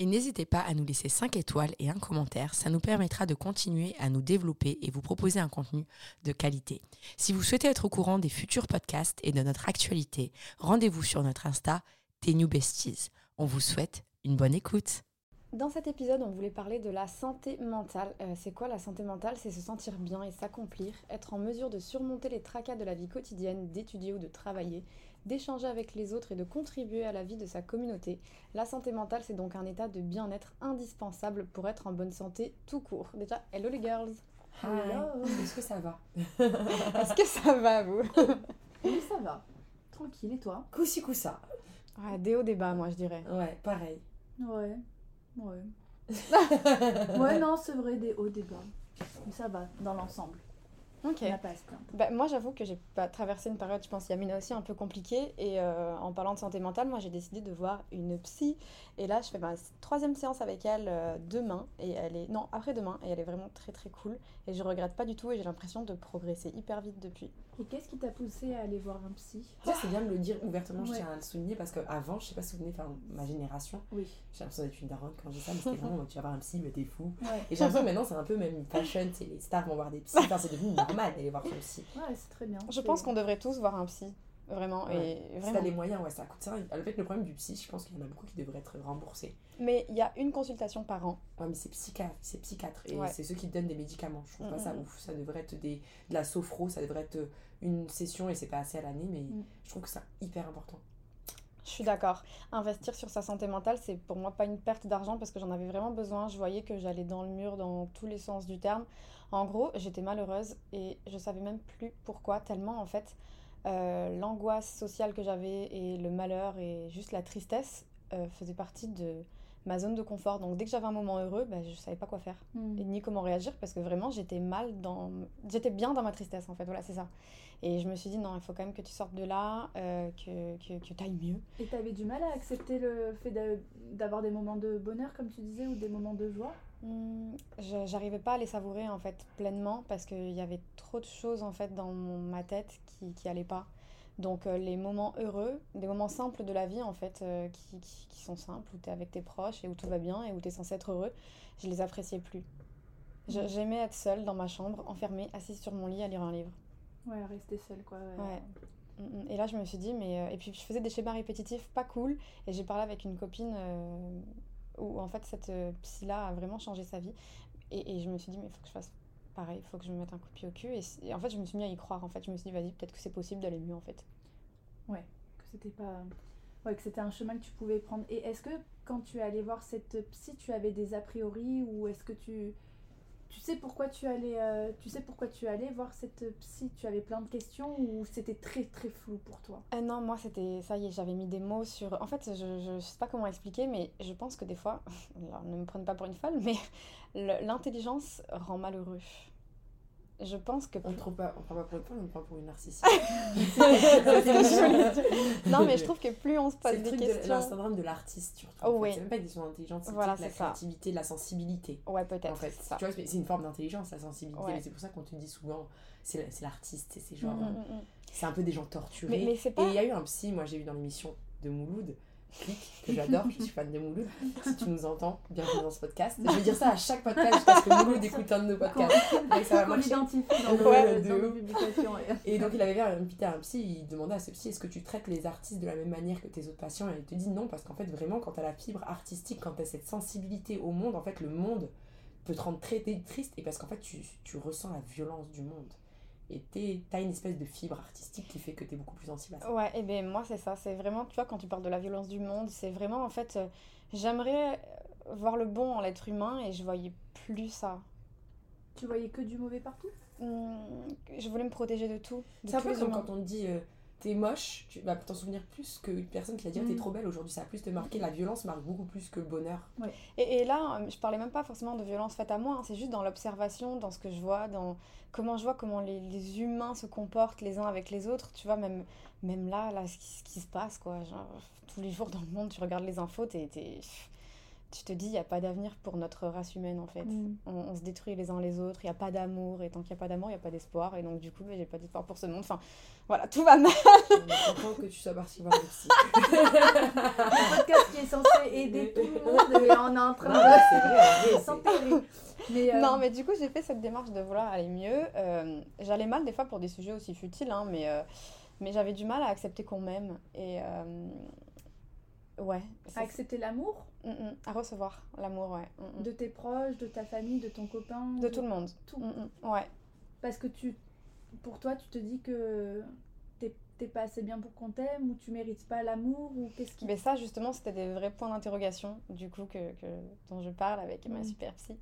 Et n'hésitez pas à nous laisser 5 étoiles et un commentaire, ça nous permettra de continuer à nous développer et vous proposer un contenu de qualité. Si vous souhaitez être au courant des futurs podcasts et de notre actualité, rendez-vous sur notre Insta, New Besties. On vous souhaite une bonne écoute. Dans cet épisode, on voulait parler de la santé mentale. Euh, c'est quoi la santé mentale? C'est se sentir bien et s'accomplir, être en mesure de surmonter les tracas de la vie quotidienne, d'étudier ou de travailler, d'échanger avec les autres et de contribuer à la vie de sa communauté. La santé mentale, c'est donc un état de bien-être indispensable pour être en bonne santé tout court. Déjà, hello les girls Hello Est-ce que ça va? Est-ce que ça va, vous? Oui, ça va. Tranquille, et toi? Coussi coussa. Ouais, des hauts, des bas, moi, je dirais. Ouais, pareil. Ouais, ouais. ouais, non, c'est vrai, des hauts, des bas. Mais ça va, dans l'ensemble. Ok. On n'a pas à se plaindre. Bah, moi, j'avoue que j'ai pas traversé une période, je pense, Yamina aussi, un peu compliquée. Et euh, en parlant de santé mentale, moi, j'ai décidé de voir une psy. Et là, je fais ma troisième séance avec elle euh, demain. Et elle est. Non, après-demain. Et elle est vraiment très, très cool. Et je regrette pas du tout. Et j'ai l'impression de progresser hyper vite depuis. Et qu'est-ce qui t'a poussé à aller voir un psy? Ça, c'est bien de le dire ouvertement, je Ouais. tiens à le souligner, parce qu'avant, je sais pas si vous souvenez, enfin, ma génération, Oui. j'ai l'impression d'être une daronne quand je dis ça, mais c'était vraiment, tu vas voir un psy, mais t'es fou. Ouais, Et j'ai l'impression que maintenant, c'est un peu même une fashion, c'est les stars vont voir des psys, enfin, c'est devenu normal d'aller voir son psy. ouais c'est très bien. Je pense qu'on devrait tous voir un psy. Vraiment. Ouais. Et Si vraiment. t'as les moyens, ouais, ça coûte ça. En fait, le problème du psy, je pense qu'il y en a beaucoup qui devraient être remboursés. Mais il y a une consultation par an. Ouais, mais c'est psychiatre, c'est psychiatre. Et Ouais. c'est ceux qui te donnent des médicaments. Je trouve Mm, pas ça mm, ouf. Ça devrait être des, de la sophro, ça devrait être une session et c'est pas assez à l'année, mais Mm. je trouve que c'est hyper important. Je suis d'accord. Investir sur sa santé mentale, c'est pour moi pas une perte d'argent parce que j'en avais vraiment besoin. Je voyais que j'allais dans le mur dans tous les sens du terme. En gros, j'étais malheureuse et je savais même plus pourquoi, tellement en fait, euh, l'angoisse sociale que j'avais et le malheur et juste la tristesse euh, faisaient partie de ma zone de confort. Donc dès que j'avais un moment heureux, ben, je savais pas quoi faire Hmm. et ni comment réagir parce que vraiment j'étais mal dans j'étais bien dans ma tristesse en fait voilà c'est ça et je me suis dit non il faut quand même que tu sortes de là euh, que, que, que tu ailles mieux Et t'avais du mal à accepter le fait d'a- d'avoir des moments de bonheur, comme tu disais, ou des moments de joie? Hmm, j'arrivais pas à les savourer en fait pleinement parce qu'il y avait trop de choses en fait dans mon- ma tête qui, qui allaient pas donc euh, les moments heureux des moments simples de la vie en fait euh, qui, qui, qui sont simples où tu es avec tes proches et où tout va bien et où tu es censé être heureux je les appréciais plus j'aimais être seule dans ma chambre enfermée assise sur mon lit à lire un livre Ouais, rester seule, quoi. Ouais. Ouais. Mm, mm. Et là, je me suis dit, mais. euh, Et puis, je faisais des schémas répétitifs pas cool. Et j'ai parlé avec une copine euh, où, en fait, cette euh, psy-là a vraiment changé sa vie. Et, je me suis dit, mais il faut que je fasse pareil, il faut que je me mette un coup de pied au cul. Et, et en fait, je me suis mis à y croire. En fait, je me suis dit, vas-y, peut-être que c'est possible d'aller mieux, en fait. Ouais, que c'était pas. Ouais, que c'était un chemin que tu pouvais prendre. Et est-ce que quand tu es allé voir cette psy, tu avais des a priori ou est-ce que tu. Tu sais pourquoi tu allais, euh, tu sais pourquoi tu allais voir cette psy? Tu avais plein de questions ou c'était très très flou pour toi? Ah non, moi, c'était. Ça y est, j'avais mis des mots sur. En fait, je, je sais pas comment expliquer, mais je pense que des fois. Ne me prenez pas pour une folle, mais l'intelligence rend malheureux. Je pense que. On ne prend pas, on prend pas pour une folle, on prend pour une narcissique. C'est. Non, mais je trouve que plus on se pose C'est le des truc questions. le syndrome de l'artiste, surtout. Oh. C'est même pas une question d'intelligence, c'est Voilà, la c'est ça. créativité, la sensibilité. Ouais, peut-être. En fait, c'est ça. tu vois, c'est c'est une forme d'intelligence, la sensibilité. Ouais. C'est pour ça qu'on te dit souvent, c'est la- c'est l'artiste, c'est genre, Mm, mm, mm, c'est un peu des gens torturés. Mais, mais c'est Et pas. il y a eu un psy, moi j'ai vu dans l'émission de Mouloud, Click, que j'adore, je suis fan de Mouloud. Si tu nous entends, bienvenue dans ce podcast. Je vais dire ça à chaque podcast jusqu'à ce que Mouloud écoute un de nos podcasts. Et ça va Qu'on l'identifie dans, Ouais, dans nos publications. ouais. Et donc il avait fait invité un psy, il demandait à ce psy est-ce que tu traites les artistes de la même manière que tes autres patients? Et il te dit non, parce qu'en fait vraiment quand tu as la fibre artistique, quand tu as cette sensibilité au monde, en fait le monde peut te rendre très triste et parce qu'en fait tu, tu ressens la violence du monde. Et tu as une espèce de fibre artistique qui fait que tu es beaucoup plus sensible à ça. Ouais, et ben moi c'est ça, c'est vraiment, tu vois, quand tu parles de la violence du monde, c'est vraiment en fait, euh, j'aimerais euh, voir le bon en l'être humain et je voyais plus ça. Tu voyais que du mauvais partout? Hum, je voulais me protéger de tout. C'est un peu comme quand on te dit euh, t'es moche, tu vas t'en souvenir plus qu'une personne qui va dire t'es Mm. trop belle aujourd'hui. Ça va plus te marquer. La violence marque beaucoup plus que le bonheur. Et, et là, euh, je parlais même pas forcément de violence faite à moi, hein, c'est juste dans l'observation, dans ce que je vois, dans comment je vois comment les, les humains se comportent les uns avec les autres. Tu vois, même, même là, là ce, qui, ce qui se passe, quoi. Genre, tous les jours dans le monde, tu regardes les infos, t'es, t'es- tu te dis, il n'y a pas d'avenir pour notre race humaine, en fait. Mm. On, on se détruit les uns les autres, il n'y a pas d'amour, et tant qu'il n'y a pas d'amour, il n'y a pas d'espoir, et donc du coup, ben, j'ai pas d'espoir pour ce monde. Enfin, voilà, tout va mal. On content que tu sois parti voir le psy. Un podcast qui est censé aider tout le monde et on est en train de s'enterrer. Mais, euh, Non, mais du coup, j'ai fait cette démarche de vouloir aller mieux. Euh, j'allais mal des fois pour des sujets aussi futiles, hein, mais, euh, mais j'avais du mal à accepter qu'on m'aime. Et euh, ouais, c'est- accepter l'amour? Mm, mm, à recevoir l'amour, ouais. Mm, de tes proches, de ta famille, de ton copain. De tout le monde. tout. Ouais. Parce que tu, pour toi, tu te dis que t'es pas assez bien pour qu'on t'aime ou tu mérites pas l'amour ou qu'est-ce qui. Mais ça, justement, c'était des vrais points d'interrogation, du coup, que, que- dont je parle avec ma super psy.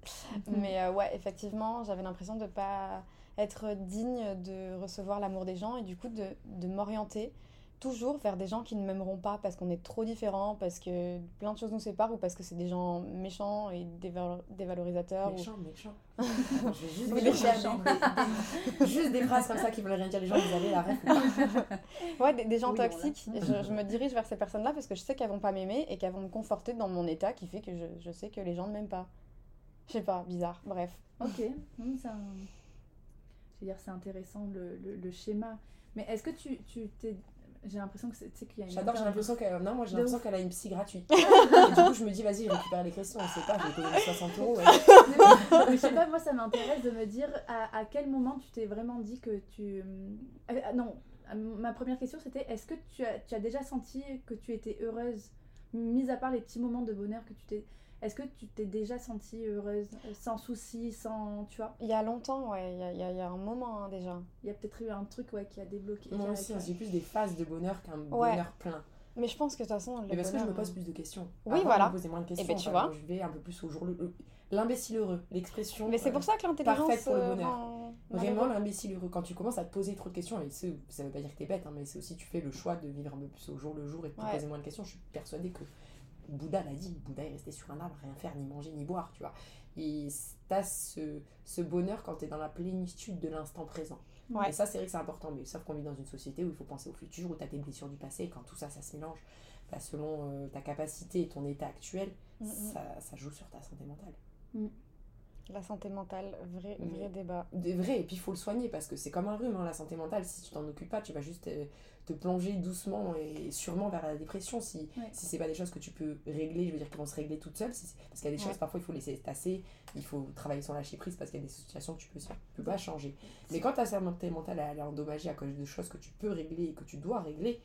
Mais euh, ouais, effectivement, j'avais l'impression de pas être digne de recevoir l'amour des gens et du coup de, de m'orienter toujours vers des gens qui ne m'aimeront pas parce qu'on est trop différents, parce que plein de choses nous séparent ou parce que c'est des gens méchants et déval- dévalorisateurs. ou- Méchant, méchant. Attends, je vais juste des- des- juste des phrases comme ça qui veulent rien dire. Les gens, vous avez la ref. Ouais, des, des gens Oui, toxiques. Je, je me dirige vers ces personnes-là parce que je sais qu'elles vont pas m'aimer et qu'elles vont me conforter dans mon état qui fait que je, je sais que les gens ne m'aiment pas. Je sais pas, bizarre. Bref. Ok, je veux dire, c'est intéressant le, le, le schéma. Mais est-ce que tu tu t'es. J'ai l'impression que c'est qu'il y a une. J'adore, j'ai l'impression qu'elle non, moi j'ai l'impression qu'elle a une psy gratuite. et du coup, je me dis, vas-y, je récupère les questions. On sait pas, je vais payer 60 euros. ouais. Mais je sais pas, moi ça m'intéresse de me dire à, à quel moment tu t'es vraiment dit que tu. euh, ah, non, euh, ma première question c'était est-ce que tu as, tu as déjà senti que tu étais heureuse, mis à part les petits moments de bonheur que tu t'es. Est-ce que tu t'es déjà sentie heureuse, euh, sans soucis, sans. Tu vois? Il y a longtemps, ouais, il y a, il y a- il y a un moment hein, déjà. Il y a peut-être eu un truc ouais, qui a débloqué. Moi aussi, j'ai plus des phases de bonheur qu'un Ouais. bonheur plein. Mais je pense que de toute façon, le Mais parce que je me pose plus de questions. Oui, Avant, voilà. Je me posais moins de questions. ben, tu enfin, vois. Je vais un peu plus au jour le. le- L'imbécile heureux, l'expression. Mais c'est euh, pour ça que l'intelligence. parfaite pour le euh, bonheur. rend Vraiment l'imbécile heureux. Quand tu commences à te poser trop de questions, et ça veut pas dire que t'es bête, hein, mais c'est aussi tu fais le choix de vivre un peu plus au jour le jour et de te Ouais. poser moins de questions. Je suis persuadée que Bouddha l'a dit, Bouddha est resté sur un arbre, rien faire, ni manger, ni boire, tu vois. Et t'as ce, ce bonheur quand t'es dans la plénitude de l'instant présent. Ouais. Et ça, c'est vrai que c'est important, mais sauf qu'on vit dans une société où il faut penser au futur, où t'as tes blessures du passé, et quand tout ça, ça se mélange, bah, selon euh, ta capacité et ton état actuel, Mm, mm. ça, ça joue sur ta santé mentale. La santé mentale, vrai, vrai débat. de vrai et puis il faut le soigner parce que c'est comme un rhume hein, la santé mentale si tu t'en occupes pas tu vas juste euh, te plonger doucement et sûrement vers la dépression si Ouais. si c'est pas des choses que tu peux régler je veux dire qui vont se régler toutes seules si parce qu'il y a des Ouais. choses parfois il faut laisser tasser il faut travailler son lâcher prise parce qu'il y a des situations que tu peux, peux pas changer mais quand ta santé mentale elle est endommagée à cause de choses que tu peux régler et que tu dois régler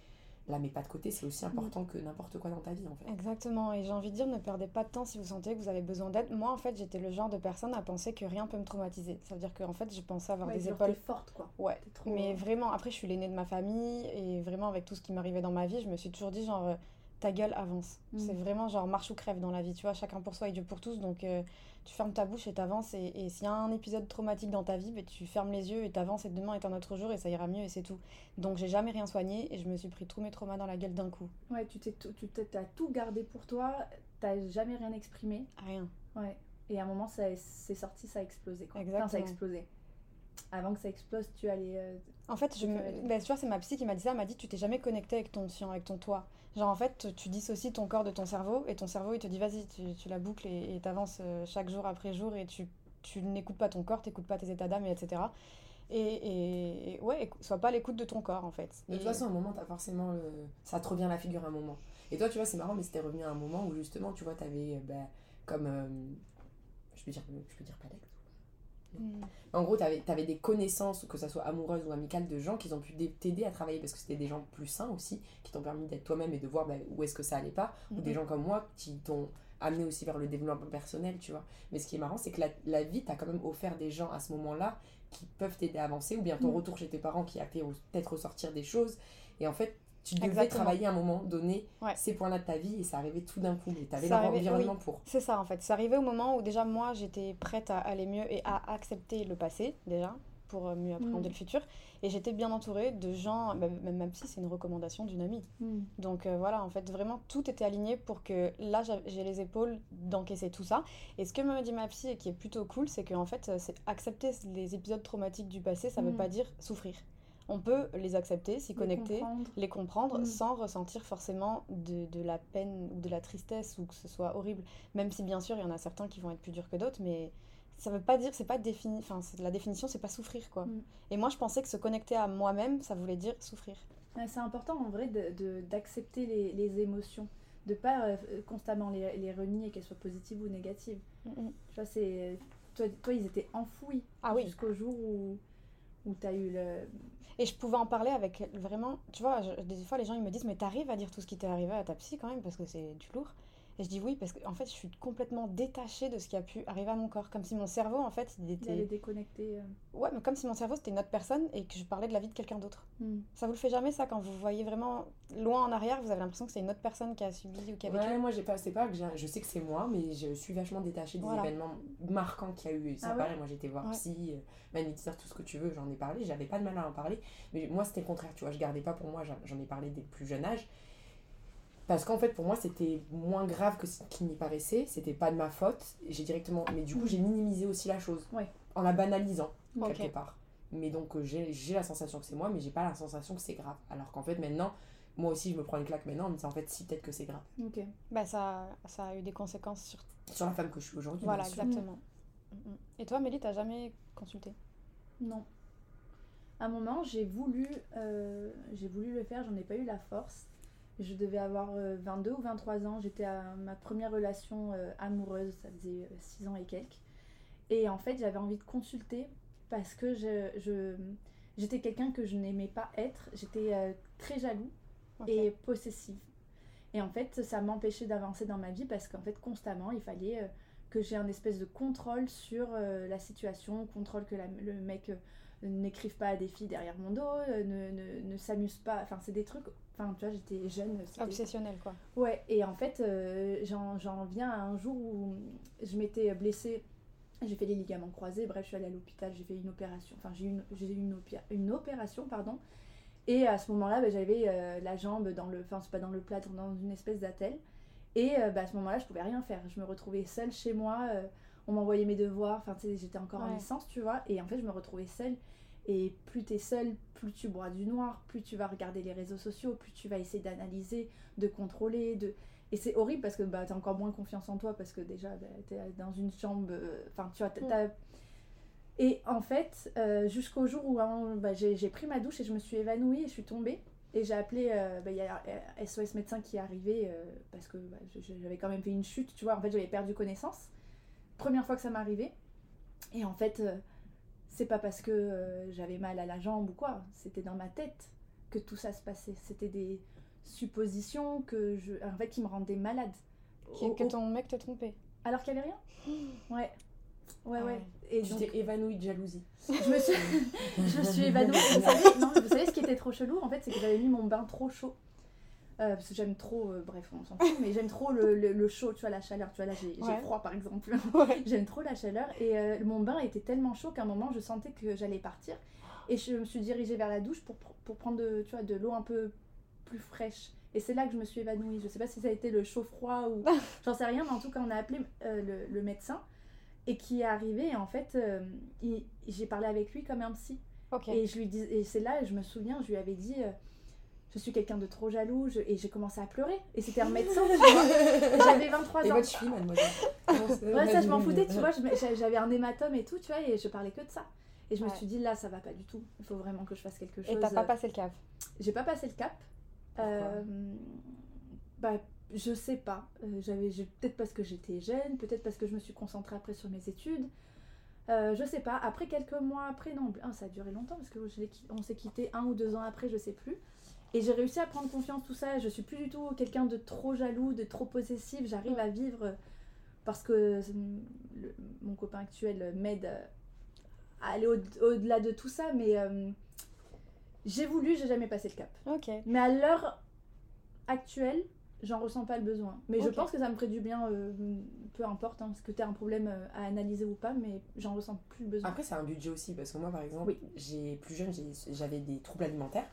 la mets pas de côté c'est aussi important que n'importe quoi dans ta vie en fait Exactement, et j'ai envie de dire, ne perdez pas de temps si vous sentez que vous avez besoin d'aide. Moi, en fait, j'étais le genre de personne à penser que rien peut me traumatiser. Ça veut dire qu'en fait, je pensais avoir Ouais, des épaules t'es forte quoi. Ouais, trop- mais vraiment, après, je suis l'aînée de ma famille et vraiment, avec tout ce qui m'arrivait dans ma vie, je me suis toujours dit, genre, euh, ta gueule avance. Mm. C'est vraiment genre marche ou crève dans la vie, tu vois, chacun pour soi et Dieu pour tous. Donc, euh, tu fermes ta bouche et t'avances. Et, et s'il y a un épisode traumatique dans ta vie, ben, tu fermes les yeux et t'avances et demain est un autre jour et ça ira mieux et c'est tout. Donc, j'ai jamais rien soigné et je me suis pris tous mes traumas dans la gueule d'un coup. Ouais, tu t'es tout- tu t'es- t'as tout gardé pour toi, t'as jamais rien exprimé. Rien. Ouais. Et à un moment, ça c'est sorti, ça a explosé. Quoi. Enfin, ça a Exactement. explosé. Avant que ça explose, tu allais. euh, En fait, je me... Ouais. ben, tu vois, c'est ma psy qui m'a dit ça. Elle m'a dit Tu t'es jamais connecté avec ton sien, avec ton toi. Genre, en fait, tu dissocies ton corps de ton cerveau et ton cerveau, il te dit Vas-y, tu, tu la boucles et tu avances chaque jour après jour et tu, tu n'écoutes pas ton corps, tu n'écoutes pas tes états d'âme, et etc. Et, et, et ouais, sois pas à l'écoute de ton corps, en fait. De toute façon, à un moment, t'as forcément. le- Ça te revient à la figure à un moment. Et toi, tu vois, c'est marrant, mais c'était revenu à un moment où justement, tu vois, t'avais. euh, bah, comme. euh, Je peux dire, je peux dire palette. Mm. En gros, t'avais avais des connaissances, que ça soit amoureuses ou amicales, de gens qui ont pu t'aider à travailler parce que c'était des gens plus sains aussi, qui t'ont permis d'être toi-même et de voir bah, où est-ce que ça allait pas. Ou des Mhm. gens comme moi qui t'ont amené aussi vers le développement personnel, tu vois. Mais ce qui est marrant, c'est que la, la vie t'a quand même offert des gens à ce moment-là qui peuvent t'aider à avancer, ou bien ton Mhm. retour chez tes parents qui a fait peut-être ressortir des choses. Et en fait, tu devais Exactement. travailler à un moment donné Ouais. ces points-là de ta vie et ça arrivait tout d'un coup. T'avais Ça arrivait, l'environnement pour. C'est ça en fait. C'est arrivé au moment où déjà moi j'étais prête à aller mieux et à accepter le passé déjà pour euh, mieux appréhender Mm. le futur. Et j'étais bien entourée de gens, bah, même ma psy, c'est une recommandation d'une amie. Mm. Donc euh, voilà, en fait, vraiment, tout était aligné pour que là, j'a- j'ai les épaules d'encaisser tout ça. Et ce que me dit ma psy, et qui est plutôt cool, c'est qu'en fait, euh, c'est accepter les épisodes traumatiques du passé, ça veut Mm. pas dire souffrir. On peut les accepter, s'y connecter, comprendre. les comprendre Mm. sans ressentir forcément de, de la peine ou de la tristesse ou que ce soit horrible. Même si bien sûr il y en a certains qui vont être plus durs que d'autres, mais ça veut pas dire, c'est pas défini, enfin la définition c'est pas souffrir quoi. Mm. Et moi je pensais que se connecter à moi-même ça voulait dire souffrir. C'est important en vrai d'accepter les, les émotions, de pas euh, constamment les, les renier, qu'elles soient positives ou négatives. Mm, Tu vois, c'est. Toi, toi, ils étaient enfouis Ah oui. jusqu'au jour où, où tu as eu le. Et je pouvais en parler avec vraiment, tu vois, des fois les gens ils me disent mais t'arrives à dire tout ce qui t'est arrivé à ta psy quand même parce que c'est du lourd. Et je dis oui parce qu'en en fait je suis complètement détachée de ce qui a pu arriver à mon corps, comme si mon cerveau en fait il Il allait était, déconnecter. euh. ouais mais comme si mon cerveau c'était une autre personne et que je parlais de la vie de quelqu'un d'autre. Mm. Ça vous le fait jamais ça quand vous voyez vraiment loin en arrière, vous avez l'impression que c'est une autre personne qui a subi ou qui a vécu? Ouais, moi j'ai pas, c'est pas que j'ai- je sais que c'est moi, mais je suis vachement détachée des Voilà. événements marquants qu'il y a eu. C'est Ah ouais? pareil, moi j'étais voir Ouais. psy, euh, magnétiseur, tout ce que tu veux, j'en ai parlé, j'avais pas de mal à en parler, mais moi c'était le contraire, tu vois, je gardais pas pour moi, j'en j'en ai parlé dès le plus jeune âge. Parce qu'en fait, pour moi, c'était moins grave que ce qui n'y paraissait, c'était pas de ma faute, j'ai directement. Mais du coup, j'ai minimisé aussi la chose, Ouais. en la banalisant, quelque part. Mais donc, euh, j'ai j'ai la sensation que c'est moi, mais j'ai pas la sensation que c'est grave. Alors qu'en fait, maintenant, moi aussi, je me prends une claque maintenant en me disant, en fait, si, peut-être que c'est grave. Ok. Bah ça, ça a eu des conséquences sur... Sur la femme que je suis aujourd'hui. Voilà, bien sûr. exactement. Mm, mm. Et toi Mélie, t'as jamais consulté? Non. À un moment, j'ai voulu, euh, j'ai voulu le faire, j'en ai pas eu la force. Je devais avoir euh, 22 ou 23 ans, j'étais à ma première relation euh, amoureuse, ça faisait 6 ans et quelques. Et en fait, j'avais envie de consulter parce que je, je- j'étais quelqu'un que je n'aimais pas être, j'étais euh, très jaloux et possessive. Et en fait, ça m'empêchait d'avancer dans ma vie parce qu'en fait, constamment, il fallait euh, que j'ai un espèce de contrôle sur euh, la situation, contrôle que la- le mec euh, n'écrive pas à des filles derrière mon dos, euh, ne, ne, ne s'amuse pas. Enfin, c'est des trucs. Enfin, tu vois, j'étais jeune. c'était- Obsessionnel quoi. Ouais, et en fait, euh, j'en viens à un jour où je m'étais blessée. J'ai fait les ligaments croisés, bref, je suis allée à l'hôpital, j'ai fait une opération. Enfin, j'ai eu une, opération, pardon. Et à ce moment-là, bah, j'avais euh, la jambe dans le. Enfin, c'est pas dans le plâtre, dans une espèce d'attelle. Et euh, bah, à ce moment-là, je pouvais rien faire. Je me retrouvais seule chez moi. on m'envoyait mes devoirs. Enfin, tu sais, j'étais encore en licence, tu vois. Et en fait, je me retrouvais seule. Et plus t'es seule, plus tu bois du noir, plus tu vas regarder les réseaux sociaux, plus tu vas essayer d'analyser, de contrôler, de... Et c'est horrible parce que bah, t'as encore moins confiance en toi parce que déjà bah, t'es dans une chambre... euh, Enfin, tu vois, Et en fait, euh, jusqu'au jour où hein, bah, j'ai pris ma douche et je me suis évanouie et je suis tombée. Et j'ai appelé, euh, bah, il y a SOS médecin qui est arrivé parce que bah, j'avais quand même fait une chute, tu vois, en fait j'avais perdu connaissance. Première fois que ça arrivé. Et en fait, c'est pas parce que euh, j'avais mal à la jambe ou quoi, c'était dans ma tête que tout ça se passait. C'était des suppositions que je, en fait, qui me rendaient malade. Qui- que ton mec te trompait. Alors qu'il y avait rien Ouais. Ouais, Ah ouais. ouais. Et Tu donc, t'es évanouie de jalousie. je me suis, je me suis évanouie. Vous savez, non, vous savez ce qui était trop chelou En fait, c'est que j'avais mis mon bain trop chaud. Euh, parce que j'aime trop, euh, bref, on s'en fout, mais j'aime trop le, le- le chaud, tu vois, la chaleur. Tu vois, là, j'ai Ouais. froid par exemple. Ouais. J'aime trop la chaleur. Et euh, mon bain était tellement chaud qu'à un moment, je sentais que j'allais partir. Et je me suis dirigée vers la douche pour, pour prendre de, tu vois, de l'eau un peu plus fraîche. Et c'est là que je me suis évanouie. Je sais pas si ça a été le chaud-froid ou. J'en sais rien, mais en tout cas, on a appelé le, le médecin et qui est arrivé. Et en fait, j'ai parlé avec lui comme un psy. Et, je lui dis, et c'est là, je me souviens, je lui avais dit Je suis quelqu'un de trop jaloux. je- et j'ai commencé à pleurer. Et c'était un médecin, tu vois. Et J'avais 23 Et ans. votre fille, mademoiselle Ouais, ça, je m'en foutais, tu vois. J'avais un hématome et tout, tu vois, et je parlais que de ça. Et je me suis dit, là, ça va pas du tout. Il faut vraiment que je fasse quelque chose. Et t'as pas passé le cap? J'ai pas passé le cap. Euh, bah, je sais pas. Euh, j'avais, peut-être parce que j'étais jeune, peut-être parce que je me suis concentrée après sur mes études. Euh, je sais pas. Après quelques mois après, non, ah, ça a duré longtemps parce que je on s'est quitté un ou deux ans après, je sais plus. Et j'ai réussi à prendre confiance, tout ça. Je suis plus du tout quelqu'un de trop jaloux, de trop possessif. J'arrive à vivre parce que le- mon copain actuel m'aide euh, à aller au- au-delà de tout ça. Mais euh, j'ai voulu, j'ai jamais passé le cap. Ok. Mais à l'heure actuelle, j'en ressens pas le besoin. Mais je pense que ça me ferait du bien, euh, peu importe, hein, parce que tu as un problème à analyser ou pas, mais j'en ressens plus le besoin. Après, c'est un budget aussi, parce que moi, par exemple, Oui. j'ai plus jeune, j'avais des troubles alimentaires,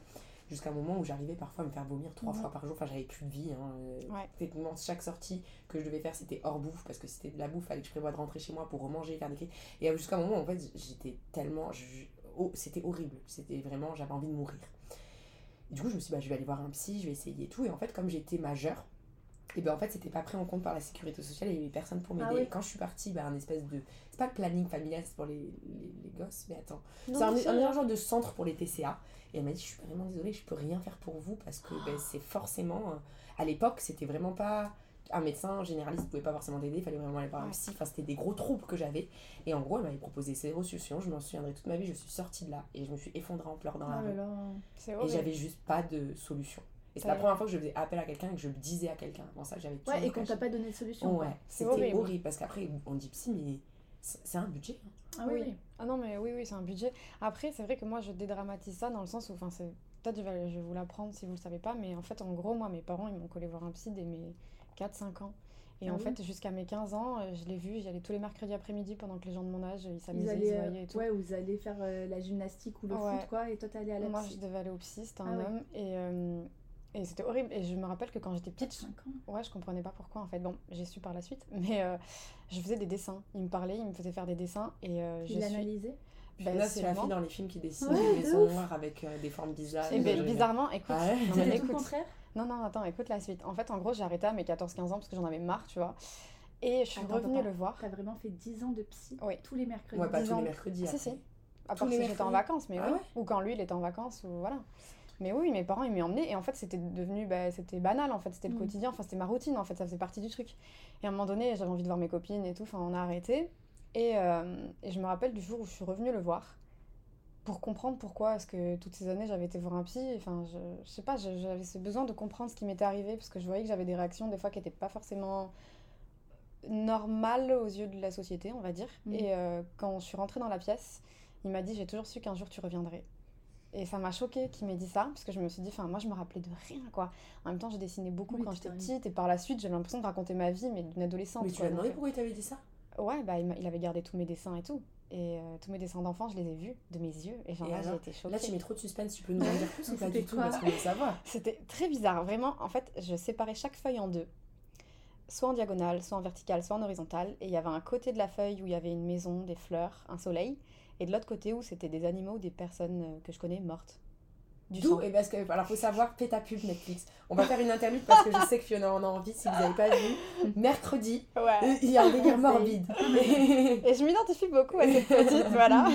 jusqu'à un moment où j'arrivais parfois à me faire vomir trois fois par jour. Enfin, j'avais plus de vie. Hein. euh, Ouais. Techniquement, chaque sortie que je devais faire, c'était hors bouffe, parce que c'était de la bouffe, fallait que je prévoie de rentrer chez moi pour remanger, faire des crises. Et euh, jusqu'à un moment, en fait, j'étais tellement. oh, c'était horrible. C'était vraiment. J'avais envie de mourir. Et du coup, je me suis dit, bah, je vais aller voir un psy, je vais essayer et tout. Et en fait, comme j'étais majeure, et ben en fait, c'était pas pris en compte par la sécurité sociale et il y avait personne pour m'aider. Ah oui. Quand je suis partie, bah, un espèce de. C'est pas le planning familial, c'est pour les, les, les gosses, mais attends. C'est un, un genre de centre pour les TCA. Et elle m'a dit, je suis vraiment désolée, je peux rien faire pour vous parce que ben, c'est forcément. euh, À l'époque, c'était vraiment pas. Un médecin généraliste pouvait pas forcément t'aider, il fallait vraiment aller voir un psy. Enfin, c'était des gros troubles que j'avais. Et en gros, elle m'avait proposé zéro solution. Je m'en souviendrai toute ma vie. Je suis sortie de là et je me suis effondrée en pleurs dans la Oh rue. là là. C'est Et j'avais juste pas de solution. Et c'est la première fois que je faisais appel à quelqu'un et que je le disais à quelqu'un. Avant ça, j'avais Ouais, et qu'on t'a pas donné de solution. Ouais, c'était horrible. horrible. parce qu'après, on dit psy, mais c'est c'est un budget. hein. Ah oui, Oui. Ah non, mais oui, oui, c'est un budget. Après, c'est vrai que moi, je dédramatise ça dans le sens où, enfin, c'est. Peut-être je vais, je vais vous l'apprendre si vous le savez pas, mais en fait, en gros, moi, mes parents, ils m'ont collé voir un psy dès mes 4-5 ans. Et Ah en oui fait, jusqu'à mes 15 ans, euh, je l'ai vu, j'y allais tous les mercredis après-midi pendant que les gens de mon âge, ils Ils s'amusaient, ils allaient, se euh, voyaient et tout. ouais, vous allez faire euh, la gymnastique ou le Ouais. foot, quoi, et toi, t'allais à la moi, psy. je devais aller au psy, c'était Ah un ouais. homme. Et, euh, et c'était horrible. Et je me rappelle que quand j'étais petite, 5 ans. Ouais, je comprenais pas pourquoi en fait. Bon, j'ai su par la suite, mais euh, je faisais des dessins. Il me parlait, il me faisait faire des dessins et euh, suis. l'analysait. Ben, Là, c'est la fille dans les films qui dessine Ouais, des de maisons noires avec euh, des formes bizarres. Eh et ben, je- bizarrement, écoute. Ah ouais non, mais tout le écoute. contraire? Non, non, attends, écoute la suite. En fait, en gros, j'ai arrêté à mes 14-15 ans parce que j'en avais marre, tu vois. Et je suis Attends, revenue le voir. T'as vraiment fait 10 ans de psy Oui. tous les mercredis. Ouais, pas tous disons- les mercredis. Si, après. si. À part si j'étais en vacances, mais Ah oui. ouais Ou quand lui, il était en vacances, ou voilà. Mais oui, mes parents, ils m'y emmenaient. Et en fait, c'était devenu. bah, c'était banal, en fait. C'était le Mm. quotidien. Enfin, c'était ma routine, en fait. Ça faisait partie du truc. Et à un moment donné, j'avais envie de voir mes copines et tout. Enfin, on a arrêté. Et, euh, et je me rappelle du jour où je suis revenue le voir. Pour comprendre pourquoi est-ce que toutes ces années j'avais été voir un psy. Enfin, je, je sais pas, j'avais ce besoin de comprendre ce qui m'était arrivé. Parce que je voyais que j'avais des réactions, des fois, qui n'étaient pas forcément normales aux yeux de la société, on va dire. Mm. Et euh, quand je suis rentrée dans la pièce, il m'a dit J'ai toujours su qu'un jour tu reviendrais. Et ça m'a choqué qu'il m'ait dit ça, parce que je me suis dit, enfin, moi je me rappelais de rien, quoi. En même temps, j'ai dessiné beaucoup Oui, quand j'étais petite, et par la suite, j'avais l'impression de raconter ma vie, mais d'une adolescente. Mais tu quoi, lui as demandé donc, pourquoi il t'avait dit ça? euh, Ouais, bah, il, avait gardé tous mes dessins et tout. Et euh, tous mes dessins d'enfants, je les ai vus de mes yeux, et genre Et là, j'ai été choquée. Là, tu mets trop de suspense. Tu peux nous en dire plus ou pas C'était du tout Parce qu'on veut savoir? C'était très bizarre, vraiment. En fait, je séparais chaque feuille en deux. Soit en diagonale, soit en verticale, soit en horizontale. Et il y avait un côté de la feuille où il y avait une maison, des fleurs, un soleil. Et de l'autre côté où c'était des animaux ou des personnes euh, que je connais mortes. Du. D'où et parce que alors faut savoir fais ta pub Netflix. On va faire une interlude parce que je sais que Fiona en a envie si vous n'avez pas vu. Mercredi, euh, Ouais. il y a un délire morbide. Et je m'identifie beaucoup à cette petite, voilà.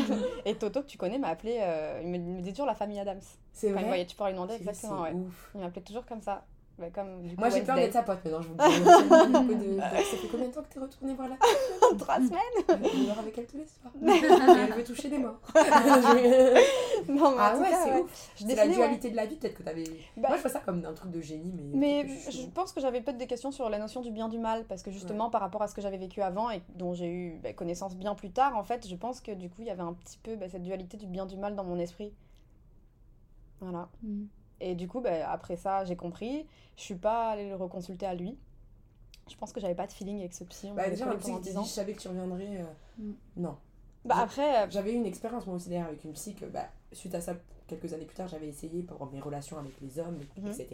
Et Toto, que tu connais, m'a appelé, euh, il me, dit toujours la famille Adams. C'est Quand il vrai. voyait, tu pourrais lui demander exactement, ouais. ouf. Il m'appelait toujours comme ça. Bah, comme, du coup, Moi j'ai peur d'être sa pote maintenant, je vous le dis. Ça fait combien de temps que t'es retournée voir la Trois semaines Je dors avec elle tous les soirs. Et elle veut toucher des morts. Non, mais ah ouais, c'est ouais. ouf. C'est la ouais. dualité de la vie, peut-être que t'avais. Bah, Moi je vois ça comme un truc de génie, mais. Mais je pense que j'avais peut-être des questions sur la notion du bien du mal, parce que justement, par rapport à ce que j'avais vécu avant et dont j'ai eu bah, connaissance bien plus tard, en fait, je pense que du coup, il y avait un petit peu bah, cette dualité du bien du mal dans mon esprit. Voilà. Mm. Et du coup, bah, après ça, j'ai compris. Je suis pas allée le reconsulter à lui. Je pense que j'avais pas de feeling avec ce psy. On Bah, déjà, un psy qui t'a 10 dit je savais que tu reviendrais. euh, Mm. Non. Bah après, euh, J'avais eu une expérience moi aussi d'ailleurs avec une psy que bah, suite à ça, quelques années plus tard, j'avais essayé pour mes relations avec les hommes, Mhm. etc.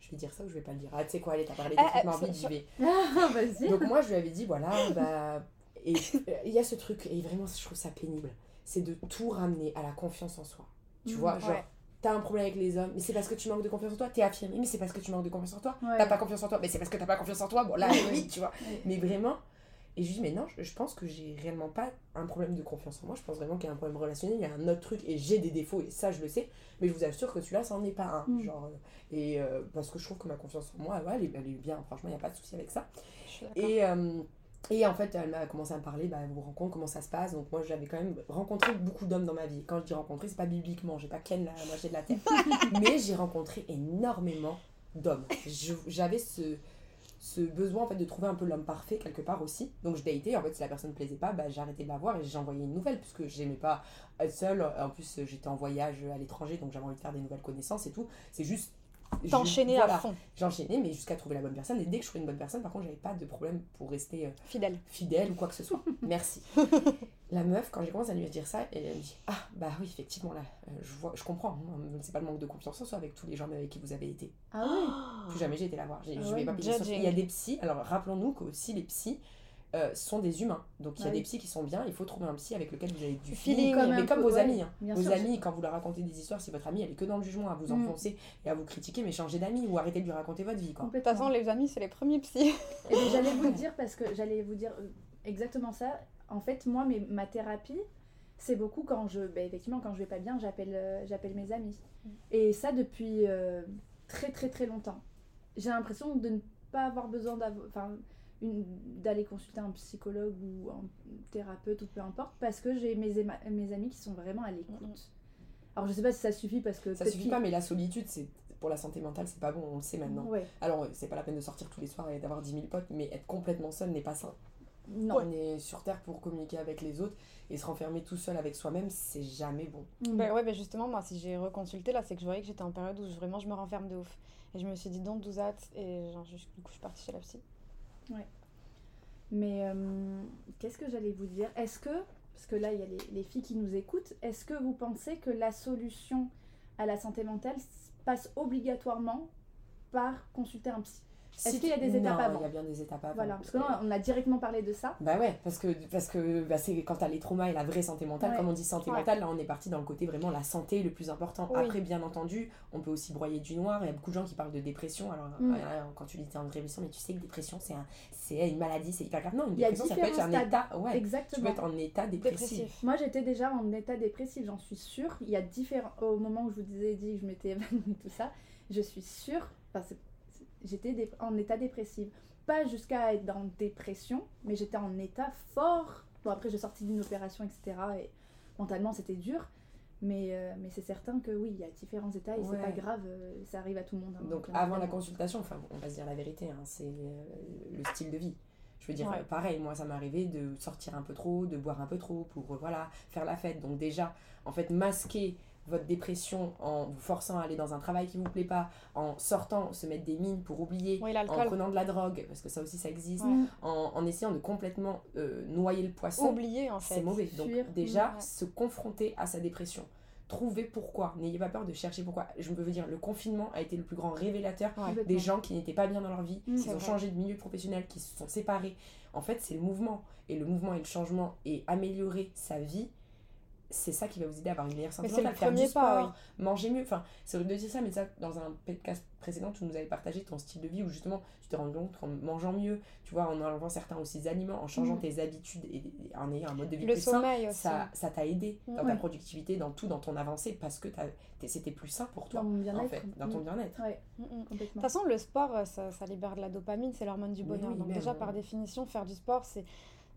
Je vais dire ça ou je vais pas le dire Ah, tu sais quoi, allez, t'as parlé Ah, des trucs ah, morbides, ça- j'y vais. Ah, vas-y. Donc moi, je lui avais dit, voilà, bah. Et euh, il y a ce truc, et vraiment, je trouve ça pénible, c'est de tout ramener à la confiance en soi. Tu Mhm, vois, genre, ouais. T'as un problème avec les hommes, mais c'est parce que tu manques de confiance en toi, t'es affirmé, mais c'est parce que tu manques de confiance en toi. Ouais. T'as pas confiance en toi, mais c'est parce que t'as pas confiance en toi. Bon, là, oui, tu vois. Mais vraiment, et je lui dis, mais non, je, je pense que j'ai réellement pas un problème de confiance en moi. Je pense vraiment qu'il y a un problème relationnel, il y a un autre truc, et j'ai des défauts, et ça, je le sais. Mais je vous assure que celui-là, ça en est pas un. Mm. Genre, euh, et euh, parce que je trouve que ma confiance en moi, ouais, elle, est, elle est bien, franchement, il n'y a pas de souci avec ça. Et, euh, et en fait, elle m'a commencé à me parler, bah, vos rencontres, comment ça se passe. Donc, moi, j'avais quand même rencontré beaucoup d'hommes dans ma vie. Quand je dis rencontrer, c'est pas bibliquement, j'ai pas ken la moitié de la tête. mais j'ai rencontré énormément d'hommes. J'avais ce, ce besoin en fait de trouver un peu l'homme parfait quelque part aussi. Donc je datais, en fait si la personne ne plaisait pas, bah, j'arrêtais de la voir et j'envoyais une nouvelle puisque j'aimais pas être seule. En plus j'étais en voyage à l'étranger donc j'avais envie de faire des nouvelles connaissances et tout. C'est juste T'enchaîner voilà, à fond, J'enchaînais, mais jusqu'à trouver la bonne personne. Et dès que je trouvais une bonne personne, par contre, j'avais pas de problème pour rester euh, fidèle. fidèle ou quoi que ce soit. Merci. La meuf, quand j'ai commencé à lui dire ça, elle me dit Ah, bah oui, effectivement, là, euh, je, vois, je comprends. hein, c'est pas le manque de confiance en soi avec tous les gens avec qui vous avez été. Ah oui Plus jamais j'ai été la voir. J'ai- Ah je ouais, pas. Il y a des psys, alors rappelons-nous que aussi les psys euh, sont des humains. Donc il y a Ah des oui. psys qui sont bien, il faut trouver un psy avec lequel vous avez du Feeling, comme mais comme peu, vos ouais, amis. hein. Vos sûr, amis, quand vous leur racontez des histoires, si votre ami elle est que dans le jugement, à vous Mm. enfoncer et à vous critiquer, mais changez d'amis ou arrêtez de lui raconter votre vie. Quoi. De toute Complètement. façon, les amis, c'est les premiers psys. Et j'allais vous le dire parce que j'allais vous dire euh, exactement ça. En fait, moi, mes- ma thérapie, c'est beaucoup quand je, ben, effectivement, quand je vais pas bien, j'appelle, euh, j'appelle mes amis. Mm. Et ça depuis euh, très très très longtemps. J'ai l'impression de ne pas avoir besoin d'avoir, d'aller consulter un psychologue ou un thérapeute ou peu importe, parce que j'ai mes, amis qui sont vraiment à l'écoute. Alors je sais pas si ça suffit parce que Ça suffit pas, mais la solitude, c'est pour la santé mentale, c'est pas bon, on le sait maintenant. Ouais. Alors, euh, c'est pas la peine de sortir tous les soirs et d'avoir 10 000 potes, mais être complètement seul n'est pas sain. Non. On est sur Terre pour communiquer avec les autres et se renfermer tout seul avec soi-même, c'est jamais bon. Mm. Bah ouais, bah justement, moi, si j'ai reconsulté, là, c'est que je voyais que j'étais en période où je- vraiment je me renferme de ouf. Et je me suis dit, don't do that. Et genre, je- du coup, je suis partie chez la psy. Mais euh, qu'est-ce que j'allais vous dire? Est-ce que, parce que là il y a les, les filles qui nous écoutent, est-ce que vous pensez que la solution à la santé mentale passe obligatoirement par consulter un psy? Est-ce qu'il y a tu- des étapes Non, avant Il y a bien des étapes avant. Voilà, parce que là on a directement parlé de ça. Bah ouais, parce que, parce que bah c'est quand t'as les traumas et la vraie santé mentale, Ouais. comme on dit santé Ouais. mentale, là on est parti dans le côté vraiment la santé le plus important. Oui. Après, bien entendu, on peut aussi broyer du noir. Il y a beaucoup de gens qui parlent de dépression. Alors, Mm. euh, quand tu dis t'es en dépression, mais tu sais que dépression c'est un, c'est une maladie, c'est hyper grave. Non, une Il y a dépression ça peut être un état. Ouais, tu Exactement. peux être en état dépressif. Dépressif. Moi j'étais déjà en état dépressif, j'en suis sûre. Il y a différents. Au moment où je vous disais dit que je m'étais évanouie, tout ça, je suis sûre. Enfin, c'est- j'étais en état dépressif. Pas jusqu'à être dans dépression, mais j'étais en état fort. Bon, après, j'ai sorti d'une opération, etc. Et mentalement, c'était dur. Mais, euh, mais c'est certain que oui, il y a différents états et c'est Ouais. pas grave, euh, ça arrive à tout le monde. hein, Donc avant la consultation, enfin on va se dire la vérité, hein, c'est euh, le style de vie. Je veux dire, Ouais. pareil, moi ça m'est arrivé de sortir un peu trop, de boire un peu trop pour voilà, faire la fête. Donc déjà, en fait, masquer votre dépression en vous forçant à aller dans un travail qui vous plaît pas, en sortant, se mettre des mines pour oublier, Oui, en prenant de la drogue, parce que ça aussi ça existe, Ouais. Mm. en, en essayant de complètement euh, noyer le poisson Oublié, en fait. c'est mauvais. Donc Fuir. déjà, Ouais. se confronter à sa dépression. Trouver pourquoi. N'ayez pas peur de chercher pourquoi. Je veux dire, le confinement a été le plus grand révélateur Ouais. Des gens qui n'étaient pas bien dans leur vie, Mm. qui C'est ont vrai. changé de milieu professionnel, qui se sont séparés. En fait, c'est le mouvement. Et le mouvement et le changement et améliorer sa vie, c'est ça qui va vous aider à avoir une meilleure santé Mais c'est le mentale. Faire du premier pas, sport, manger mieux. Enfin, c'est horrible de dire ça, mais ça, dans un podcast précédent, tu nous avais partagé ton style de vie où justement, tu t'es rendu compte qu'en mangeant mieux, tu vois, en enlevant certains aussi aliments, en changeant Mm. tes habitudes et, en ayant un mode de vie Le plus sain, ça ça t'a aidé dans ta productivité, dans tout, dans ton avancée, parce que c'était plus sain pour toi, Dans mon en bien-être. fait, dans ton Mm. bien-être. Ouais, Mm, mm. De toute façon, le sport, euh, ça, ça libère de la dopamine, c'est l'hormone du bonheur. oui, Donc déjà, euh. par définition, faire du sport, c'est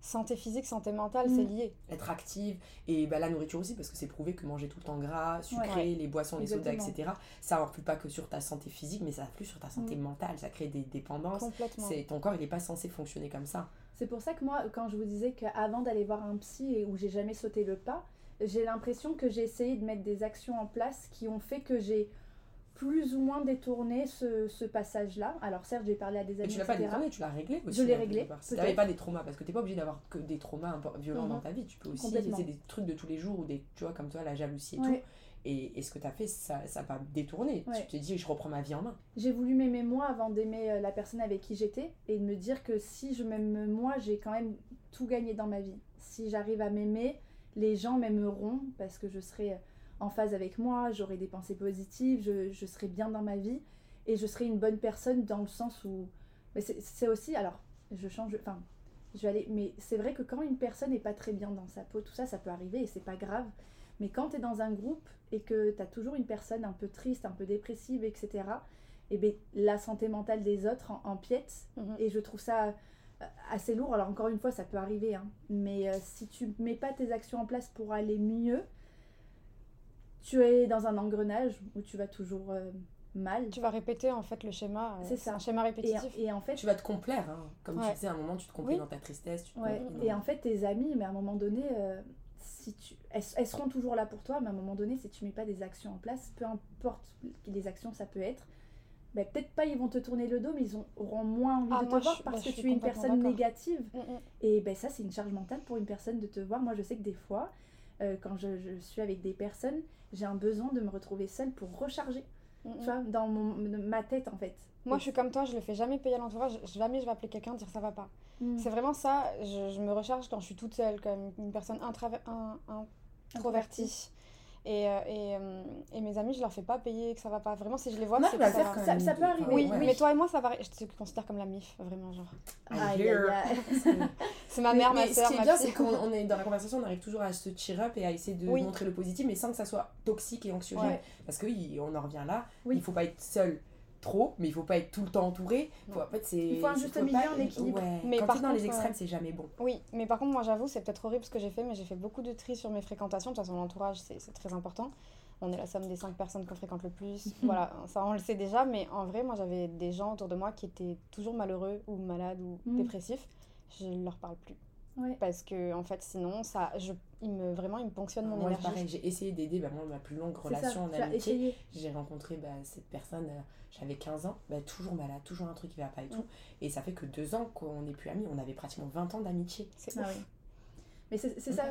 santé physique, santé mentale, Mm. c'est lié. être active et bah, la nourriture aussi parce que c'est prouvé que manger tout le temps gras, sucré, Ouais. les boissons, les sodas, etc. Ça influe pas que sur ta santé physique mais ça influe sur ta santé mentale, ça crée des dépendances. Complètement. C'est ton corps il est pas censé fonctionner comme ça. C'est pour ça que moi, quand je vous disais qu'avant d'aller voir un psy et où j'ai jamais sauté le pas, j'ai l'impression que j'ai essayé de mettre des actions en place qui ont fait que j'ai plus ou moins détourné ce, ce passage-là. Alors certes, j'ai parlé à des Et amis, tu l'as pas détourné, tu l'as réglé aussi. Je l'ai hein, réglé. Si t'avais pas des traumas, parce que t'es pas obligé d'avoir que des traumas violents Mhm. dans ta vie, tu peux aussi laisser des trucs de tous les jours ou des, tu vois, comme toi, la jalousie et Ouais. tout. Et, et ce que t'as fait, ça n'a pas détourné. Ouais. Tu t'es dit, je reprends ma vie en main. J'ai voulu m'aimer moi avant d'aimer euh, la personne avec qui j'étais et de me dire que si je m'aime moi, j'ai quand même tout gagné dans ma vie. Si j'arrive à m'aimer, les gens m'aimeront parce que je serai euh, en phase avec moi, j'aurai des pensées positives, je, je serai bien dans ma vie et je serai une bonne personne dans le sens où. Mais c'est aussi. Alors, je change. Enfin, je vais aller. Mais c'est vrai que quand une personne n'est pas très bien dans sa peau, tout ça, ça peut arriver et c'est pas grave. Mais quand tu es dans un groupe et que tu as toujours une personne un peu triste, un peu dépressive, etc., et bien la santé mentale des autres en, empiète. Mhm. Et je trouve ça euh, assez lourd. Alors encore une fois, ça peut arriver. hein. Mais euh, si tu mets pas tes actions en place pour aller mieux, tu es dans un engrenage où tu vas toujours euh, mal. Tu vas répéter en fait le schéma. euh, C'est ça. un schéma répétitif. et en fait, Tu vas te complaire. hein. Comme tu Ouais. disais, à un moment, tu te complais Oui. dans ta tristesse. Tu te ouais, complais et en fait, tes amis, mais à un moment donné, euh, si tu, elles, elles seront toujours là pour toi, mais à un moment donné, si tu mets pas des actions en place, peu importe les actions ça peut être, bah, peut-être pas ils vont te tourner le dos, mais ils ont- auront moins envie Ah, de te voir je- parce bah, que tu es une personne négative. Mm, mm. Et ben ça, c'est une charge mentale pour une personne de te voir. Moi, je sais que des fois, euh, quand je, je suis avec des personnes, j'ai un besoin de me retrouver seule pour recharger, Mm, mm. tu vois, dans mon, ma tête en fait. Moi, je suis comme toi, je le fais jamais payer à l'entourage. Jamais je vais appeler quelqu'un dire ça va pas. Mm. C'est vraiment ça. Je, je me recharge quand je suis toute seule, comme une personne introvertie. Et, euh, et, euh, et mes amis, je leur fais pas payer que ça va pas. Vraiment, si je les vois, Moi, c'est que ça va. Ça- ça peut arriver, Oui, ouais. mais toi et moi, ça va. Je te considère comme la mif, vraiment, genre. Aïe. C'est ma Mais- mère, ma mais soeur, ce qui est ma bien, c'est qu'on on est dans la conversation, on arrive toujours à se cheer up et à essayer de Oui. montrer le positif, mais sans que ça soit toxique et anxiogène. Ouais. Parce qu'on en revient là, Oui. il faut pas être seul trop, mais il faut pas être tout le temps entouré. Faut- en fait, Il faut un juste milieu, un équilibre. Ouais. Mais Quand par t'es dans les contre, extrêmes, euh, c'est jamais bon. Oui, mais par contre, moi j'avoue, c'est peut-être horrible ce que j'ai fait, mais j'ai fait beaucoup de tri sur mes fréquentations. De toute façon, l'entourage, c'est très important. On est la somme des cinq personnes qu'on fréquente le plus. voilà, ça on le sait déjà, mais en vrai, moi j'avais des gens autour de moi qui étaient toujours malheureux ou malades ou Mm. dépressifs. Je ne leur parle plus. Ouais. Parce que, en fait, sinon, ça, je, il me, vraiment, il me ponctionne mon Moi, énergie. pareil, j'ai essayé d'aider bah, moi, ma plus longue ça, relation en amitié. J'ai rencontré bah, cette personne, euh, j'avais 15 ans, bah, toujours malade, toujours un truc qui va pas et tout. Mm. Et ça fait que deux ans qu'on n'est plus amis, on avait pratiquement 20 ans d'amitié. C'est Ah oui. Mais c'est c'est ça,